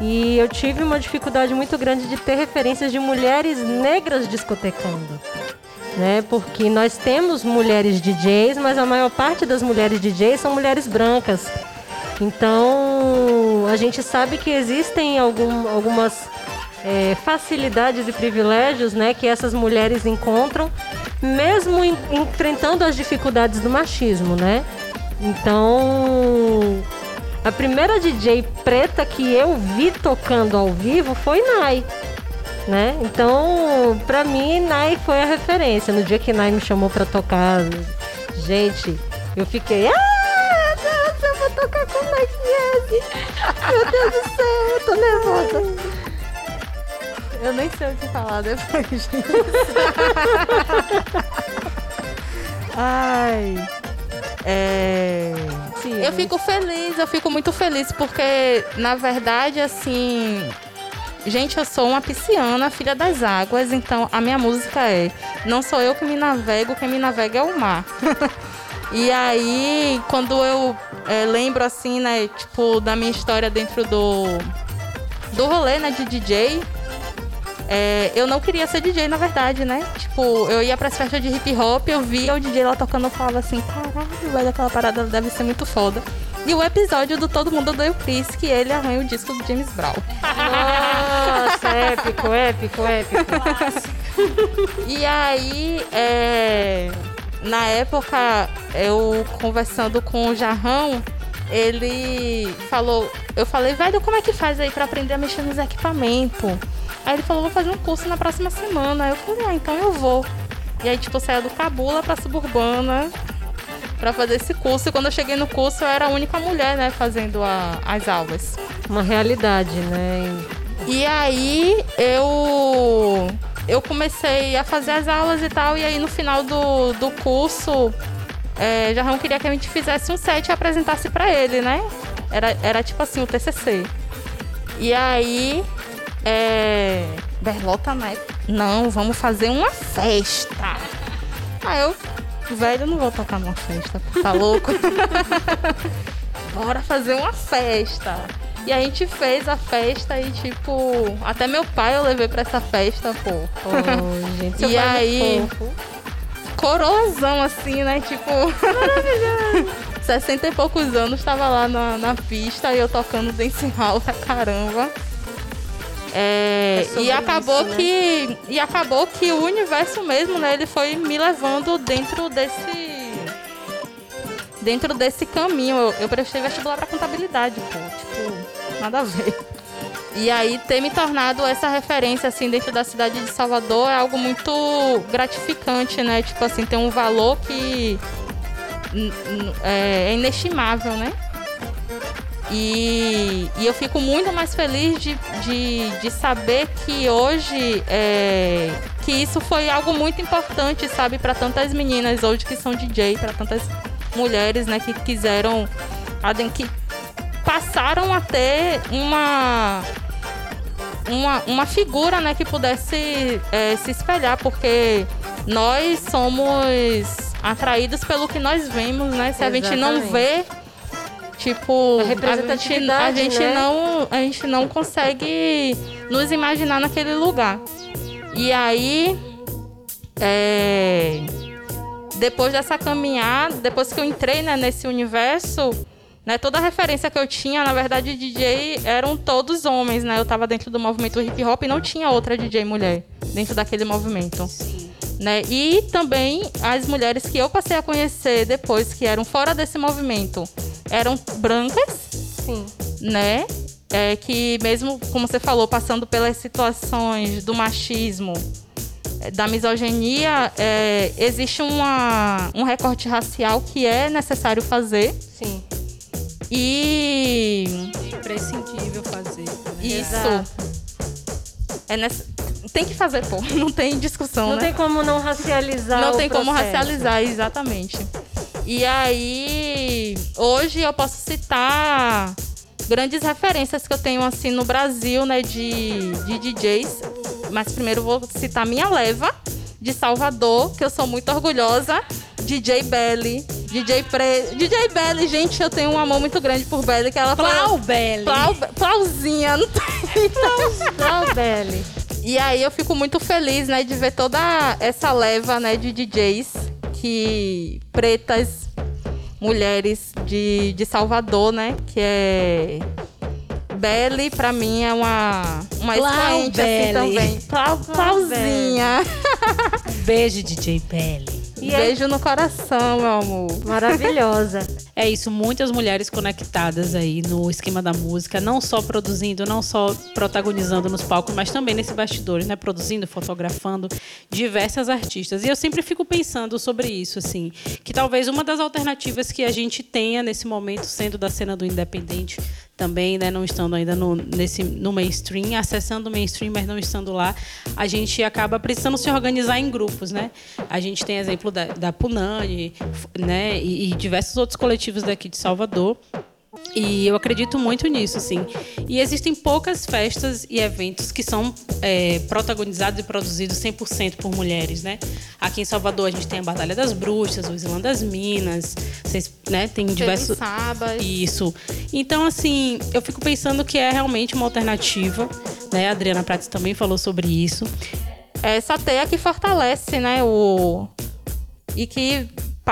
e eu tive uma dificuldade muito grande de ter referências de mulheres negras discotecando. Né? Porque nós temos mulheres DJs, mas a maior parte das mulheres DJs são mulheres brancas. Então, a gente sabe que existem algum, algumas é, facilidades e privilégios né, que essas mulheres encontram, mesmo em, enfrentando as dificuldades do machismo, né? Então, a primeira DJ preta que eu vi tocando ao vivo foi Nai. Né? Então, pra mim, Nai foi a referência. No dia que Nai me chamou pra tocar, gente, eu fiquei. Ah, Deus, eu vou tocar com Nai Meu Deus do céu, eu tô nervosa.
Eu nem sei o que falar depois disso. Ai. É. Sim, eu fico feliz, eu fico muito feliz, porque, na verdade, assim. Gente, eu sou uma pisciana, filha das águas, então a minha música é Não sou eu que me navego, quem me navega é o mar. e aí, quando eu é, lembro, assim, né, tipo, da minha história dentro do, do rolê, né, de DJ, é, eu não queria ser DJ, na verdade, né? Tipo, eu ia pras festas de hip hop, eu via o DJ lá tocando, eu falava assim, caralho, velho, aquela parada deve ser muito foda. E o episódio do Todo Mundo Odeia o Chris, que ele arranha o disco do James Brown.
Nossa, épico, épico, épico.
e aí, é, na época, eu conversando com o Jarrão, ele falou, eu falei, velho, como é que faz aí para aprender a mexer nos equipamentos? Aí ele falou, vou fazer um curso na próxima semana. Aí eu falei, ah, então eu vou. E aí, tipo, eu saía do Cabula pra Suburbana para fazer esse curso. E quando eu cheguei no curso, eu era a única mulher, né, fazendo a, as aulas.
Uma realidade, né?
E aí eu eu comecei a fazer as aulas e tal, e aí no final do, do curso, é, Jarrão queria que a gente fizesse um set e apresentasse para ele, né? Era, era tipo assim, o TCC. E aí é. Berlota, né? Não, vamos fazer uma festa. Aí eu, velho, não vou tocar numa festa, tá louco? Bora fazer uma festa. E a gente fez a festa e, tipo, até meu pai eu levei pra essa festa, pô.
Oh, gente,
e
é
aí, coroazão, assim, né? Tipo. Maravilhoso. 60 e poucos anos, tava lá na, na pista e eu tocando dance hall pra caramba. É, é e acabou isso, né? que e acabou que o universo mesmo, né? Ele foi me levando dentro desse dentro desse caminho. Eu, eu prestei vestibular para contabilidade, pô, tipo nada a ver. E aí ter me tornado essa referência assim dentro da cidade de Salvador é algo muito gratificante, né? Tipo assim, tem um valor que é, é inestimável, né? E, e eu fico muito mais feliz de, de, de saber que hoje é, que isso foi algo muito importante, sabe, para tantas meninas hoje que são DJ, para tantas mulheres, né, que quiseram, que passaram a ter uma uma, uma figura, né, que pudesse é, se espelhar, porque nós somos atraídos pelo que nós vemos, né? Se a gente não vê tipo
a, a gente, a gente
né? não a gente não consegue nos imaginar naquele lugar e aí é, depois dessa caminhada depois que eu entrei né, nesse universo né? Toda a referência que eu tinha, na verdade, DJ eram todos homens, né? Eu estava dentro do movimento hip hop e não tinha outra DJ mulher dentro daquele movimento. Sim. Né? E também as mulheres que eu passei a conhecer depois, que eram fora desse movimento, eram brancas,
Sim.
né? É, que mesmo, como você falou, passando pelas situações do machismo, é, da misoginia, é, existe uma, um recorte racial que é necessário fazer.
Sim.
E.
Imprescindível fazer.
Isso. É nessa... Tem que fazer, pô. Não tem discussão.
Não
né?
tem como não racializar.
Não tem
processo.
como racializar, exatamente. E aí, hoje eu posso citar grandes referências que eu tenho assim no Brasil, né, de, de DJs. Mas primeiro vou citar minha leva de Salvador, que eu sou muito orgulhosa. DJ Belly, DJ Pre... DJ Belly, gente, eu tenho um amor muito grande por Belly, que ela
Plau
fala...
Belly.
Plau, Plauzinha, não tem...
Plau Belly.
E aí eu fico muito feliz, né, de ver toda essa leva, né, de DJs que pretas, mulheres de, de Salvador, né, que é Belly, pra mim, é uma, uma expoente assim também. Plau, Plauzinha.
Beijo, DJ Belly.
E aí-
Beijo no coração, meu amor.
Maravilhosa.
É isso, muitas mulheres conectadas aí no esquema da música, não só produzindo, não só protagonizando nos palcos, mas também nesse bastidores, né? Produzindo, fotografando diversas artistas. E eu sempre fico pensando sobre isso, assim, que talvez uma das alternativas que a gente tenha nesse momento, sendo da cena do independente, também, né, não estando ainda no, nesse, no mainstream, acessando o mainstream, mas não estando lá, a gente acaba precisando se organizar em grupos, né? A gente tem exemplo da, da Punani, né, e, e diversos outros coletivos daqui de Salvador. E eu acredito muito nisso, assim. E existem poucas festas e eventos que são é, protagonizados e produzidos 100% por mulheres, né? Aqui em Salvador a gente tem a Batalha das Bruxas, o Islã das Minas, vocês, né, tem diversos...
Sabas.
Isso. Então, assim, eu fico pensando que é realmente uma alternativa. Né? A Adriana Prates também falou sobre isso.
É essa teia que fortalece, né, o... E que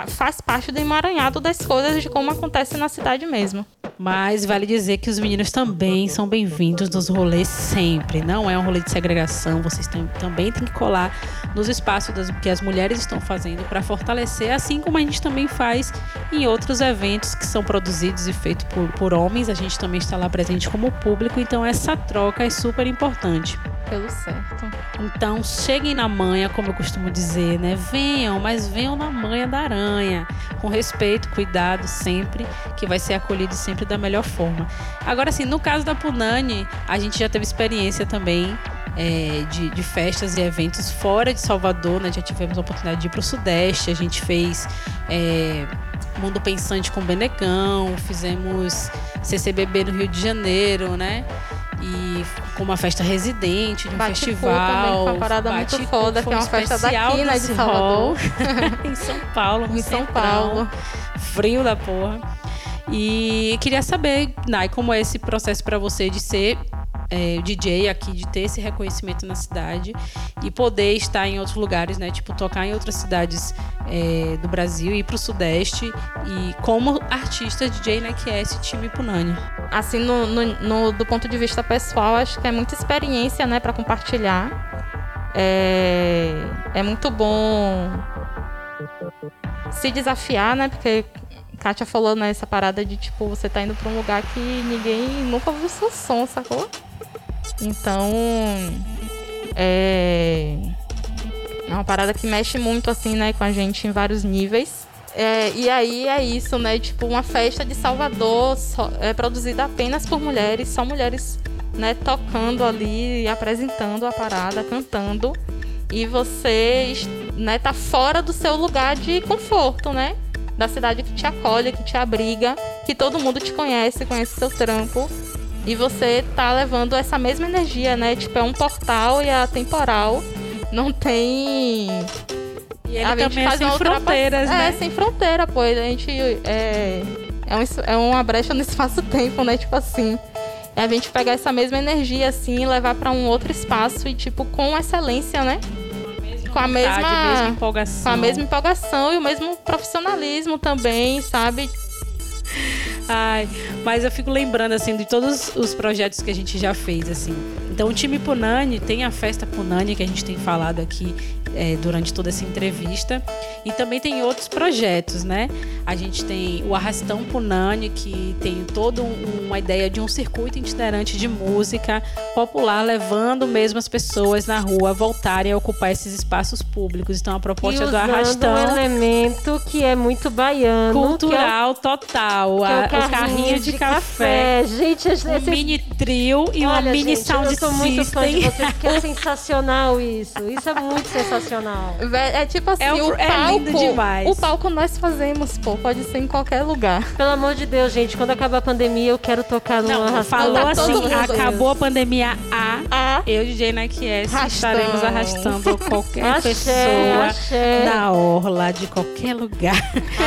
faz parte do emaranhado das coisas de como acontece na cidade mesmo.
Mas vale dizer que os meninos também são bem-vindos nos rolês sempre. Não é um rolê de segregação. Vocês tam- também têm que colar nos espaços das, que as mulheres estão fazendo para fortalecer, assim como a gente também faz em outros eventos que são produzidos e feitos por, por homens. A gente também está lá presente como público. Então essa troca é super importante.
Pelo certo.
Então, cheguem na manha, como eu costumo dizer, né? Venham, mas venham na manha da aranha. Com respeito, cuidado sempre, que vai ser acolhido sempre da melhor forma. Agora, assim, no caso da Punani, a gente já teve experiência também é, de, de festas e eventos fora de Salvador, né? Já tivemos a oportunidade de ir para o Sudeste, a gente fez. é, Mundo Pensante com Benegão, fizemos CCBB no Rio de Janeiro, né? E com uma festa residente de um festival.
também, uma parada muito foda, que é
um
uma festa daqui, né, de Salvador.
em São Paulo,
Em São. Paulo.
Frio da porra. E queria saber, Nai, como é esse processo para você de ser é, DJ aqui, de ter esse reconhecimento na cidade e poder estar em outros lugares, né? Tipo, tocar em outras cidades é, do Brasil ir pro Sudeste. E como artista DJ, né? Que é esse time Punani.
Assim, no, no- no- do ponto de vista pessoal, acho que é muita experiência, né, para compartilhar. É, é muito bom se desafiar, né, porque Kátia falou nessa parada de, tipo, você tá indo pra um lugar que ninguém nunca ouviu seu som, sacou? Então, é... É uma parada que mexe muito, assim, né, com a gente em vários níveis. É, e aí é isso, né? Tipo, uma festa de Salvador só- é produzida apenas por mulheres, só mulheres, né, tocando ali, apresentando a parada, cantando. E você, né, tá fora do seu lugar de conforto, né? Da cidade que te acolhe, que te abriga, que todo mundo te conhece, conhece seu trampo. E você tá levando essa mesma energia, né? Tipo, é um portal e a temporal não tem
E ele
a gente
é
faz
sem
uma ultrapa-
fronteiras,
É,
né?
sem fronteira, pô. A gente é, é, um é uma brecha no espaço-tempo, né? Tipo assim. É a gente pegar essa mesma energia, assim, e levar pra um outro espaço e, tipo, com excelência, né? Com a mesma.
mesma empolgação.
Com a mesma empolgação e o mesmo profissionalismo também, sabe?
Ai, mas eu fico lembrando, assim, de todos os projetos que a gente já fez, assim. Então, o time Punani tem a festa Punani, que a gente tem falado aqui é, durante toda essa entrevista. E também tem outros projetos, né? A gente tem o Arrastão Punani, que tem toda um- uma ideia de um circuito itinerante de música popular, levando mesmo as pessoas na rua a voltarem a ocupar esses espaços públicos. Então, a
E
proposta do Arrastão
um elemento que é muito baiano. que é o-
cultural total.
que é
a- o carrinho de, café.
Gente, esse,
Um mini trio e uma
Olha,
mini
gente,
sound
eu sou muito fã de vocês, porque é sensacional isso. Isso é muito sensacional.
Vé- É tipo assim,
É um-
o
é
palco.
lindo demais.
O palco nós fazemos, pô. Pode ser em qualquer lugar.
Pelo amor de Deus, gente, quando acabar a pandemia, eu quero tocar no arrastão.
falou
Tá
assim, acabou a pandemia A.
Ah,
Eu, DJ Nike S,
Arrastão.
estaremos arrastando qualquer
Axé,
pessoa
axé.
na orla de qualquer lugar.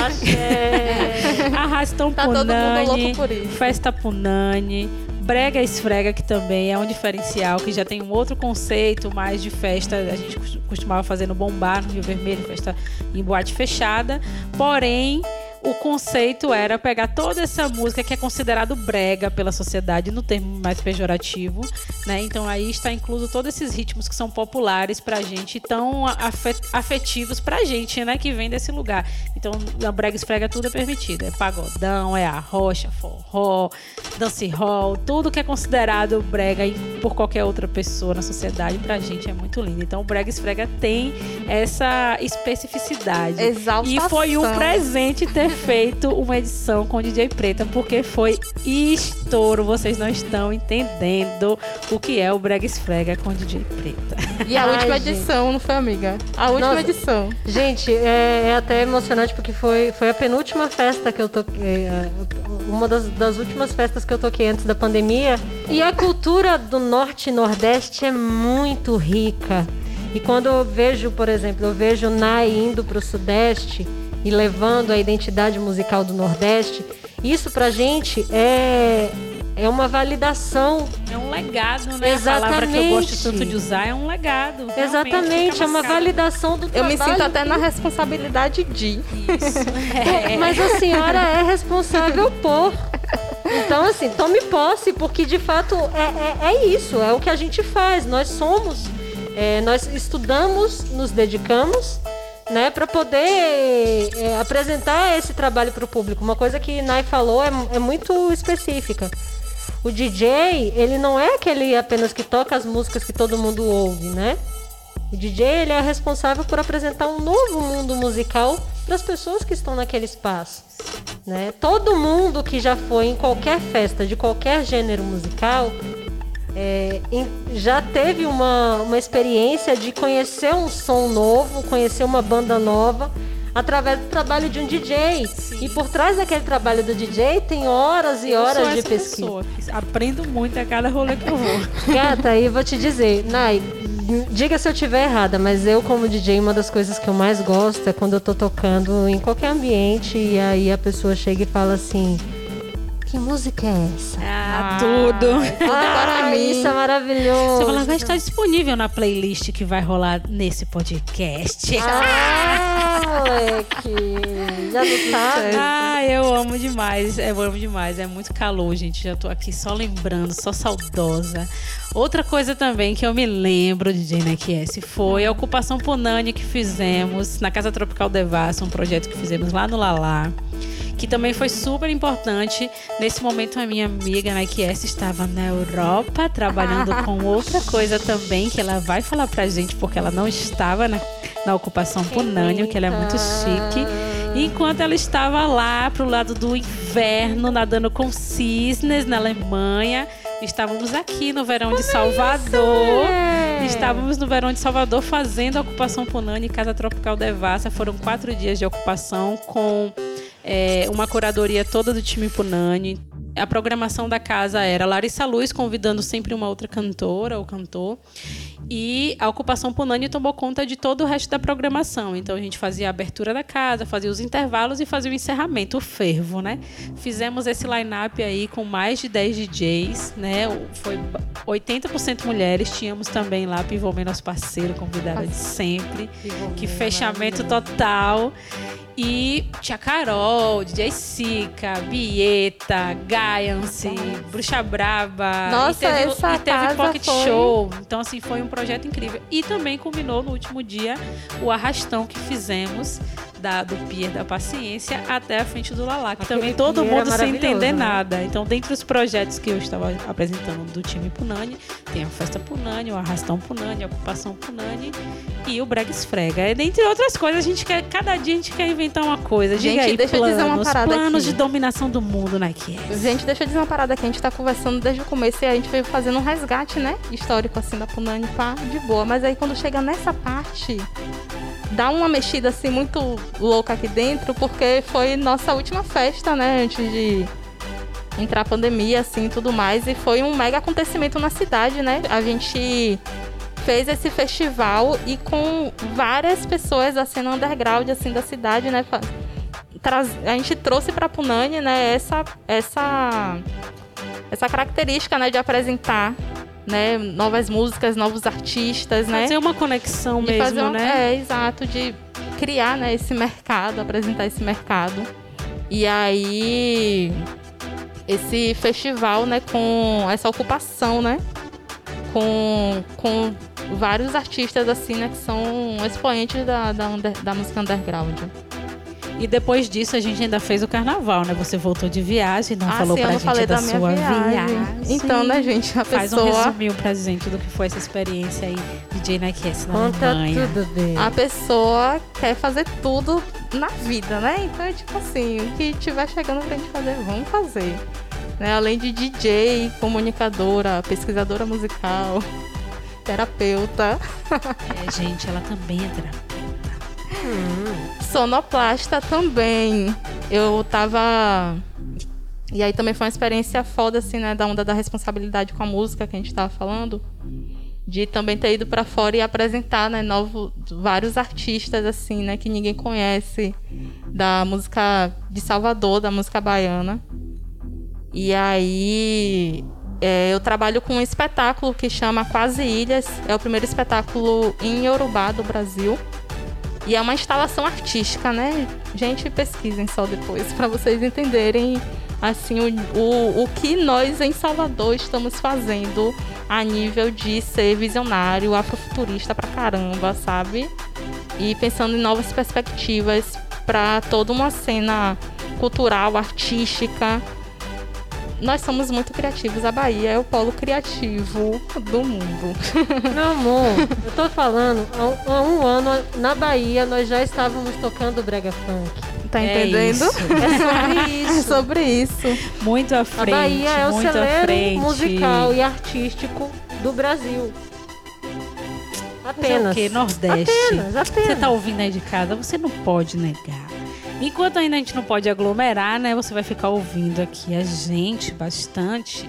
Axé.
Arrastão
Tá todo mundo
Punani,
louco por isso.
Festa Punani, Brega Esfrega, que também é um diferencial, que já tem um outro conceito mais de festa. A gente cos- costumava fazer no Bombar, no Rio Vermelho, festa em boate fechada. Porém, o conceito era pegar toda essa música que é considerado brega pela sociedade, no termo mais pejorativo, né? Então aí está incluso todos esses ritmos que são populares pra gente, tão afe- afetivos pra gente, né? Que vem desse lugar. Então, na brega esfrega tudo é permitido. É pagodão, é arrocha, forró, dance hall, tudo que é considerado brega por qualquer outra pessoa na sociedade, pra gente é muito lindo. Então, o brega esfrega tem essa especificidade.
exaltação.
E foi um presente ter feito uma edição com DJ Preta, porque foi estouro. Vocês não estão entendendo o que é o Brega Esfrega com DJ Preta.
E a
Ai,
última
gente.
edição, não foi, amiga? A última
Nossa.
edição.
Gente, é, é até emocionante porque foi, foi a penúltima festa que eu toquei. é, Uma das, das últimas festas que eu toquei antes da pandemia. E a cultura do norte e nordeste é muito rica. E quando eu vejo, por exemplo, eu vejo o Nai indo para o sudeste e levando a identidade musical do nordeste, isso pra gente é, é uma validação
É um legado, né? A palavra que eu gosto
Exatamente.
tanto de usar é um legado. Realmente,
Exatamente, é uma validação do
Eu
trabalho.
me sinto até na responsabilidade de.
Isso. É.
Mas a senhora é responsável por. Então, assim, tome posse, porque de fato é, é, é isso, é o que a gente faz. Nós somos, é, nós estudamos, nos dedicamos, né, para poder é, apresentar esse trabalho para o público. Uma coisa que Nai falou é, é muito específica. O DJ, ele não é aquele apenas que toca as músicas que todo mundo ouve, né? O DJ ele é responsável por apresentar um novo mundo musical para as pessoas que estão naquele espaço. Né? Todo mundo que já foi em qualquer festa de qualquer gênero musical é, já teve uma, uma experiência de conhecer um som novo, conhecer uma banda nova através do trabalho de um DJ. E por trás daquele trabalho do DJ tem horas e
Eu
horas de pesquisa.
pessoa aprendo muito a cada rolê que eu vou.
Gata, eu vou te dizer, Nai, diga se eu estiver errada, mas eu como DJ, uma das coisas que eu mais gosto é quando eu tô tocando em qualquer ambiente e aí a pessoa chega e fala assim: Que música é essa?
Ah, tudo.
Ah,
para mim.
isso é maravilhoso.
Você vai estar disponível na playlist que vai rolar nesse podcast.
Ah, moleque. Já não sabe?
Ah, eu amo demais. Eu amo demais. É muito calor, gente. Já tô aqui só lembrando, só saudosa. Outra coisa também que eu me lembro de JNQS foi a ocupação Punani que fizemos na Casa Tropical Devassa, um projeto que fizemos lá no Lalá. Que também foi super importante. Nesse momento, a minha amiga Nike S estava na Europa trabalhando com outra coisa também, que ela vai falar pra gente, porque ela não estava na, na ocupação Punani, que ela é muito chique. Enquanto ela estava lá pro lado do inverno, nadando com cisnes na Alemanha, estávamos aqui no verão de Salvador. Estávamos no verão de Salvador fazendo a ocupação Punani Casa Tropical Devassa. Foram quatro dias de ocupação com é, uma curadoria toda do time Punani. A programação da casa era Larissa Luz convidando sempre uma outra cantora ou cantor. E a ocupação Punani tomou conta de todo o resto da programação. Então a gente fazia a abertura da casa, fazia os intervalos e fazia o encerramento, o fervo, né? Fizemos esse line-up aí com mais de 10 DJs, né? Foi 80% mulheres. Tínhamos também lá envolvendo nosso parceiro, convidada de sempre. Que fechamento total. E tinha Carol, DJ Sica, Bieta, Gaiance, Bruxa Braba.
Nossa,
e teve,
essa
e teve Pocket
foi-
Show. Então, assim, foi um projeto incrível. E também combinou no último dia o arrastão que fizemos da, do Pier da Paciência até a frente do Lalá. Que
Aquele
também todo mundo sem entender
né?
nada. Então, dentre os projetos que eu estava apresentando do time Punani, tem a Festa Punani, o Arrastão Punani, a Ocupação Punani e o Brega Esfrega. E dentre outras coisas, a gente quer, cada dia a gente quer inventar uma coisa. Diga
Gente,
aí,
deixa eu
planos,
dizer uma parada
planos
aqui.
de dominação do mundo, né? Que é.
Gente, deixa eu dizer uma parada aqui. A gente tá conversando desde o começo e a gente veio fazendo um resgate, né? Histórico, assim, da Punani, pá, de boa. Mas aí quando chega nessa parte, dá uma mexida, assim, muito louca aqui dentro, porque foi nossa última festa, né? Antes de entrar a pandemia, assim, e tudo mais. E foi um mega acontecimento na cidade, né? A gente fez esse festival e com várias pessoas da cena underground, assim, da cidade, né? A gente trouxe para Punani, né, essa essa essa característica, né, de apresentar, né, novas músicas, novos artistas, né?
Fazer uma conexão
de
mesmo,
fazer um-
né?
É, exato, de criar, né, esse mercado, apresentar esse mercado. E aí esse festival, né, com essa ocupação, né, com, com vários artistas assim, né, que são expoentes da, da, da música underground.
E depois disso a gente ainda fez o carnaval, né? Você voltou de viagem, não
Ah,
falou
sim,
pra gente
falei
da,
da minha
sua
viagem.
viagem.
Então, né, gente, a
Faz um
pessoa
resuminho pra gente do que foi essa experiência aí, DJ Nike's na
Conta
Alemanha.
tudo, bem.
a pessoa quer fazer tudo na vida, né? Então é tipo assim, o que tiver chegando pra gente fazer, vamos fazer. Né? Além de DJ, comunicadora, pesquisadora musical, terapeuta,
É, gente, ela também é terapeuta.
Sonoplasta também. Eu tava. E aí também foi uma experiência foda, assim, né? Da onda da responsabilidade com a música que a gente tava falando. De também ter ido pra fora e apresentar, né? Novo, vários artistas, assim, né? Que ninguém conhece. Da música de Salvador, da música baiana. E aí. é, eu trabalho com um espetáculo que chama Quase Ilhas. É o primeiro espetáculo em Yorubá do Brasil. E é uma instalação artística, né? Gente, pesquisem só depois para vocês entenderem assim o, o, o que nós em Salvador estamos fazendo a nível de ser visionário, afrofuturista pra caramba, sabe? E pensando em novas perspectivas para toda uma cena cultural, artística. Nós somos muito criativos. A Bahia é o polo criativo do mundo.
Meu amor, eu tô falando, há um, há um ano na Bahia nós já estávamos tocando brega funk.
Tá
É
entendendo?
isso.
É sobre
É
isso.
sobre isso.
Muito à
A
frente.
Bahia é o celeiro musical e artístico do Brasil. Apenas.
o quê? Nordeste.
Apenas, apenas.
Você tá ouvindo aí de casa, você não pode negar. Enquanto ainda a gente não pode aglomerar, né? Você vai ficar ouvindo aqui a gente bastante.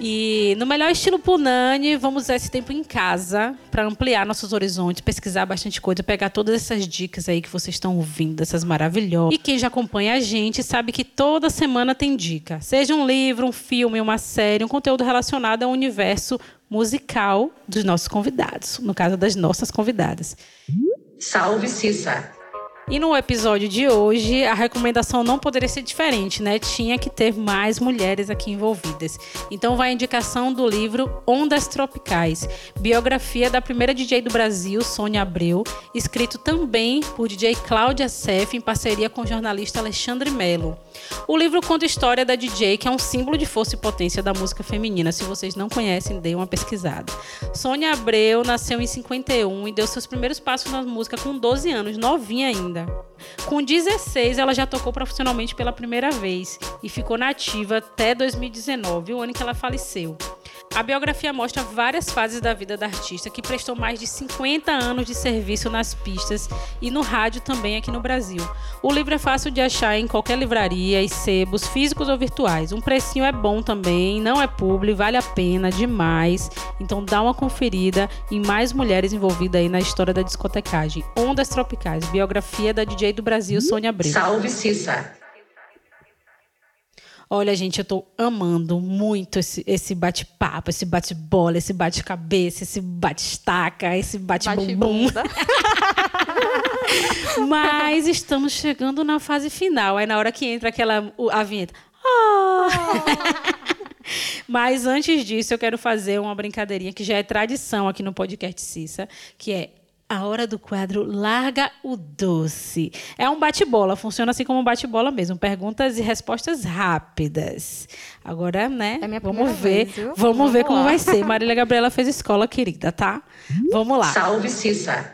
E no melhor estilo Punani, vamos usar esse tempo em casa para ampliar nossos horizontes, pesquisar bastante coisa, pegar todas essas dicas aí que vocês estão ouvindo, essas maravilhosas. E quem já acompanha a gente sabe que toda semana tem dica. Seja um livro, um filme, uma série, um conteúdo relacionado ao universo musical dos nossos convidados, no caso das nossas convidadas.
Salve Cissa.
E no episódio de hoje, a recomendação não poderia ser diferente, né? Tinha que ter mais mulheres aqui envolvidas. Então vai a indicação do livro Ondas Tropicais, biografia da primeira DJ do Brasil, Sônia Abreu, escrito também por DJ Cláudia Seff em parceria com o jornalista Alexandre Melo. O livro conta a história da DJ, que é um símbolo de força e potência da música feminina. Se vocês não conhecem, dê uma pesquisada. Sônia Abreu nasceu em 51 e deu seus primeiros passos na música com 12 anos, novinha ainda. Com 16, ela já tocou profissionalmente pela primeira vez e ficou nativa até 2019, o ano em que ela faleceu. A biografia mostra várias fases da vida da artista, que prestou mais de 50 anos de serviço nas pistas e no rádio também aqui no Brasil. O livro é fácil de achar em qualquer livraria e sebos, físicos ou virtuais. Um precinho é bom também, não é publi, vale a pena demais. Então dá uma conferida em mais mulheres envolvidas aí na história da discotecagem. Ondas Tropicais, biografia da DJ do Brasil, Sônia Abreu.
Salve Cissa.
Olha, gente, eu tô amando muito esse, esse bate-papo, esse bate-bola, esse bate-cabeça, esse bate-estaca, esse bate-bumbum.
Bate-bunda.
Mas estamos chegando na fase final. É na hora que entra aquela a vinheta. Ah! Mas antes disso, eu quero fazer uma brincadeirinha que já é tradição aqui no podcast Cissa, que é a hora do quadro Larga o Doce. É um bate-bola, funciona assim como um bate-bola mesmo. Perguntas e respostas rápidas. Agora, né?
É minha
vamos ver.
vez?
Vamos,
Vamos
ver como vai ser. Marília Gabriela fez escola, querida, tá? Vamos lá.
Salve Cissa.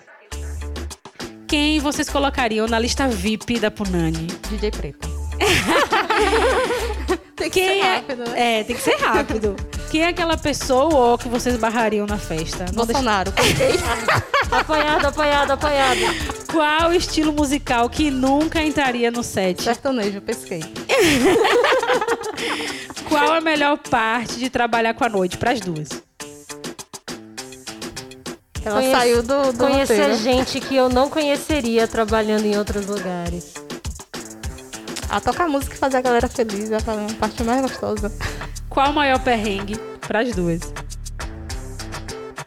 Quem vocês colocariam na lista VIP da Punani?
DJ Preta. Tem que
Quem
ser
é-
rápido, né?
É, tem que ser rápido. Quem é aquela pessoa ou que vocês barrariam na festa? Não deixa-
Bolsonaro. coloquei.
Apanhado, apanhado, apanhado.
Qual estilo musical que nunca entraria no set?
Sertanejo, pesquei.
Qual a melhor parte de trabalhar com a noite? Para as duas.
Ela
Conhece-
saiu do, do
Conhecer
roteiro.
gente que eu não conheceria trabalhando em outros lugares.
A tocar música e fazer a galera feliz é a parte mais gostosa.
Qual o maior perrengue? Para as duas.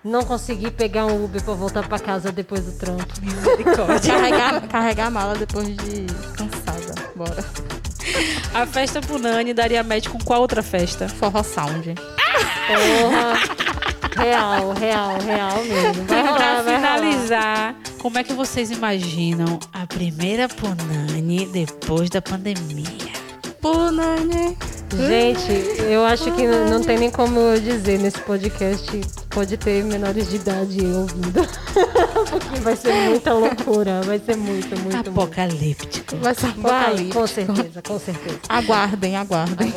Não consegui pegar um Uber pra voltar pra casa depois do trampo.
Misericórdia.
Carregar, carregar a mala depois de cansada. Bora.
A festa Punani daria match com qual outra festa?
Forró Sound.
Porra. Real, real, real mesmo. Vai
pra
rolar, vai rolar.
finalizar, como é que vocês imaginam a primeira Punani depois da pandemia?
Punani.
Gente, eu acho que não não tem nem como eu dizer nesse podcast. Pode ter menores de idade ouvindo. Porque vai ser muita loucura. Vai ser muito, muito, muito.
Apocalíptico.
Vai ser
Vai,
apocalipse.
com certeza, com certeza.
Aguardem, aguardem.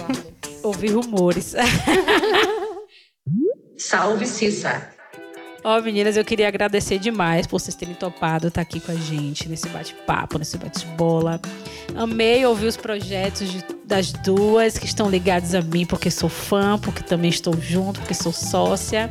Ouvir rumores.
Salve Cissa.
Ó, meninas, eu queria agradecer demais por vocês terem topado estar aqui com a gente nesse bate-papo, nesse bate-bola. Amei ouvir os projetos de- das duas que estão ligados a mim, porque sou fã, porque também estou junto, porque sou sócia.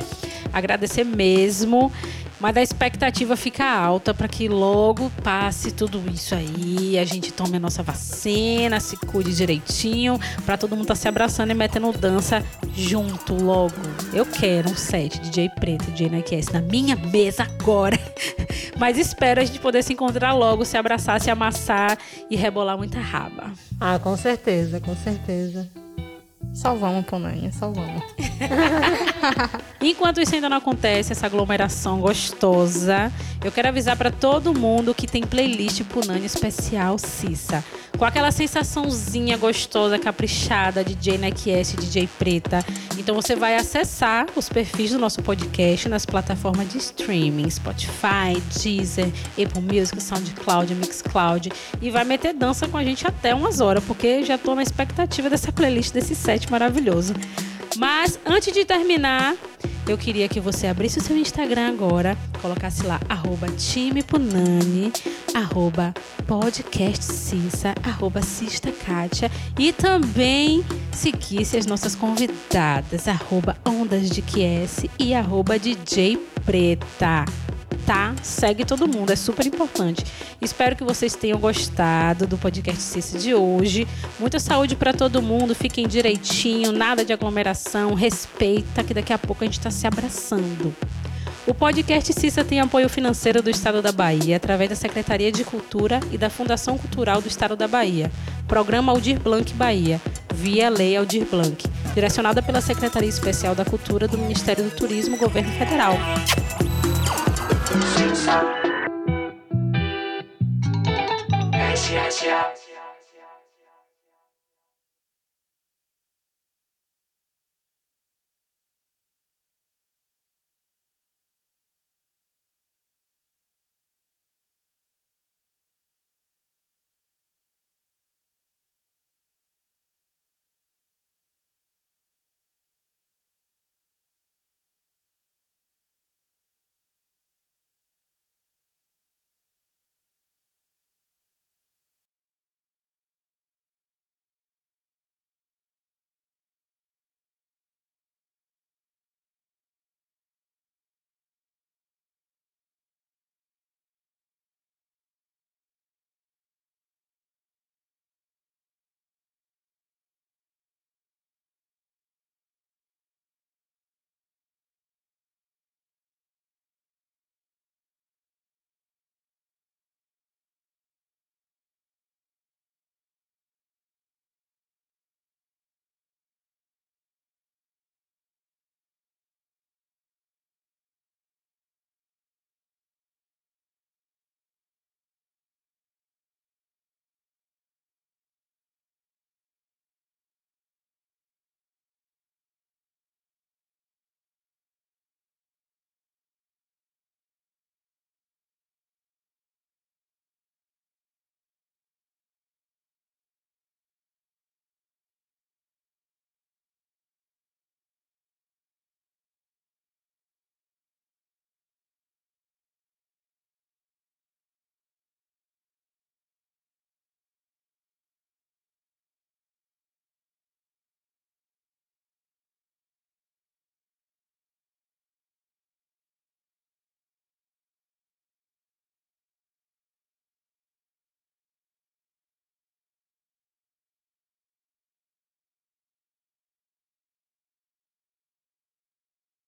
Agradecer mesmo. Mas a expectativa fica alta para que logo passe tudo isso aí, a gente tome a nossa vacina, se cuide direitinho, para todo mundo estar se abraçando e metendo dança junto logo. Eu quero um set DJ Preto, DJ NQS na minha mesa agora. Mas espero a gente poder se encontrar logo, se abraçar, se amassar e rebolar muita raba.
Ah, com certeza, com certeza.
Só vamos, Punani, só vamos.
Enquanto isso ainda não acontece, essa aglomeração gostosa, eu quero avisar para todo mundo que tem playlist Punani especial Cissa. Com aquela sensaçãozinha gostosa, caprichada, DJ NQS, DJ Preta. Então você vai acessar os perfis do nosso podcast nas plataformas de streaming, Spotify, Deezer, Apple Music, SoundCloud, Mixcloud e vai meter dança com a gente até umas horas, porque já tô na expectativa dessa playlist desse set maravilhoso. Mas antes de terminar, eu queria que você abrisse o seu Instagram agora, colocasse lá, arroba time Punani, arroba podcast Cissa, arroba Cista Kátia, e também seguisse as nossas convidadas, arroba Ondas de QS e arroba DJ Preta. Tá? Segue todo mundo, é super importante. Espero que vocês tenham gostado do podcast Cissa de hoje. Muita saúde para todo mundo, fiquem direitinho, nada de aglomeração, respeita que daqui a pouco a gente está se abraçando. O podcast Cissa tem apoio financeiro do Estado da Bahia, através da Secretaria de Cultura e da Fundação Cultural do Estado da Bahia. Programa Aldir Blanc Bahia, via Lei Aldir Blanc, direcionada pela Secretaria Especial da Cultura do Ministério do Turismo, Governo Federal.
Asia, Asia.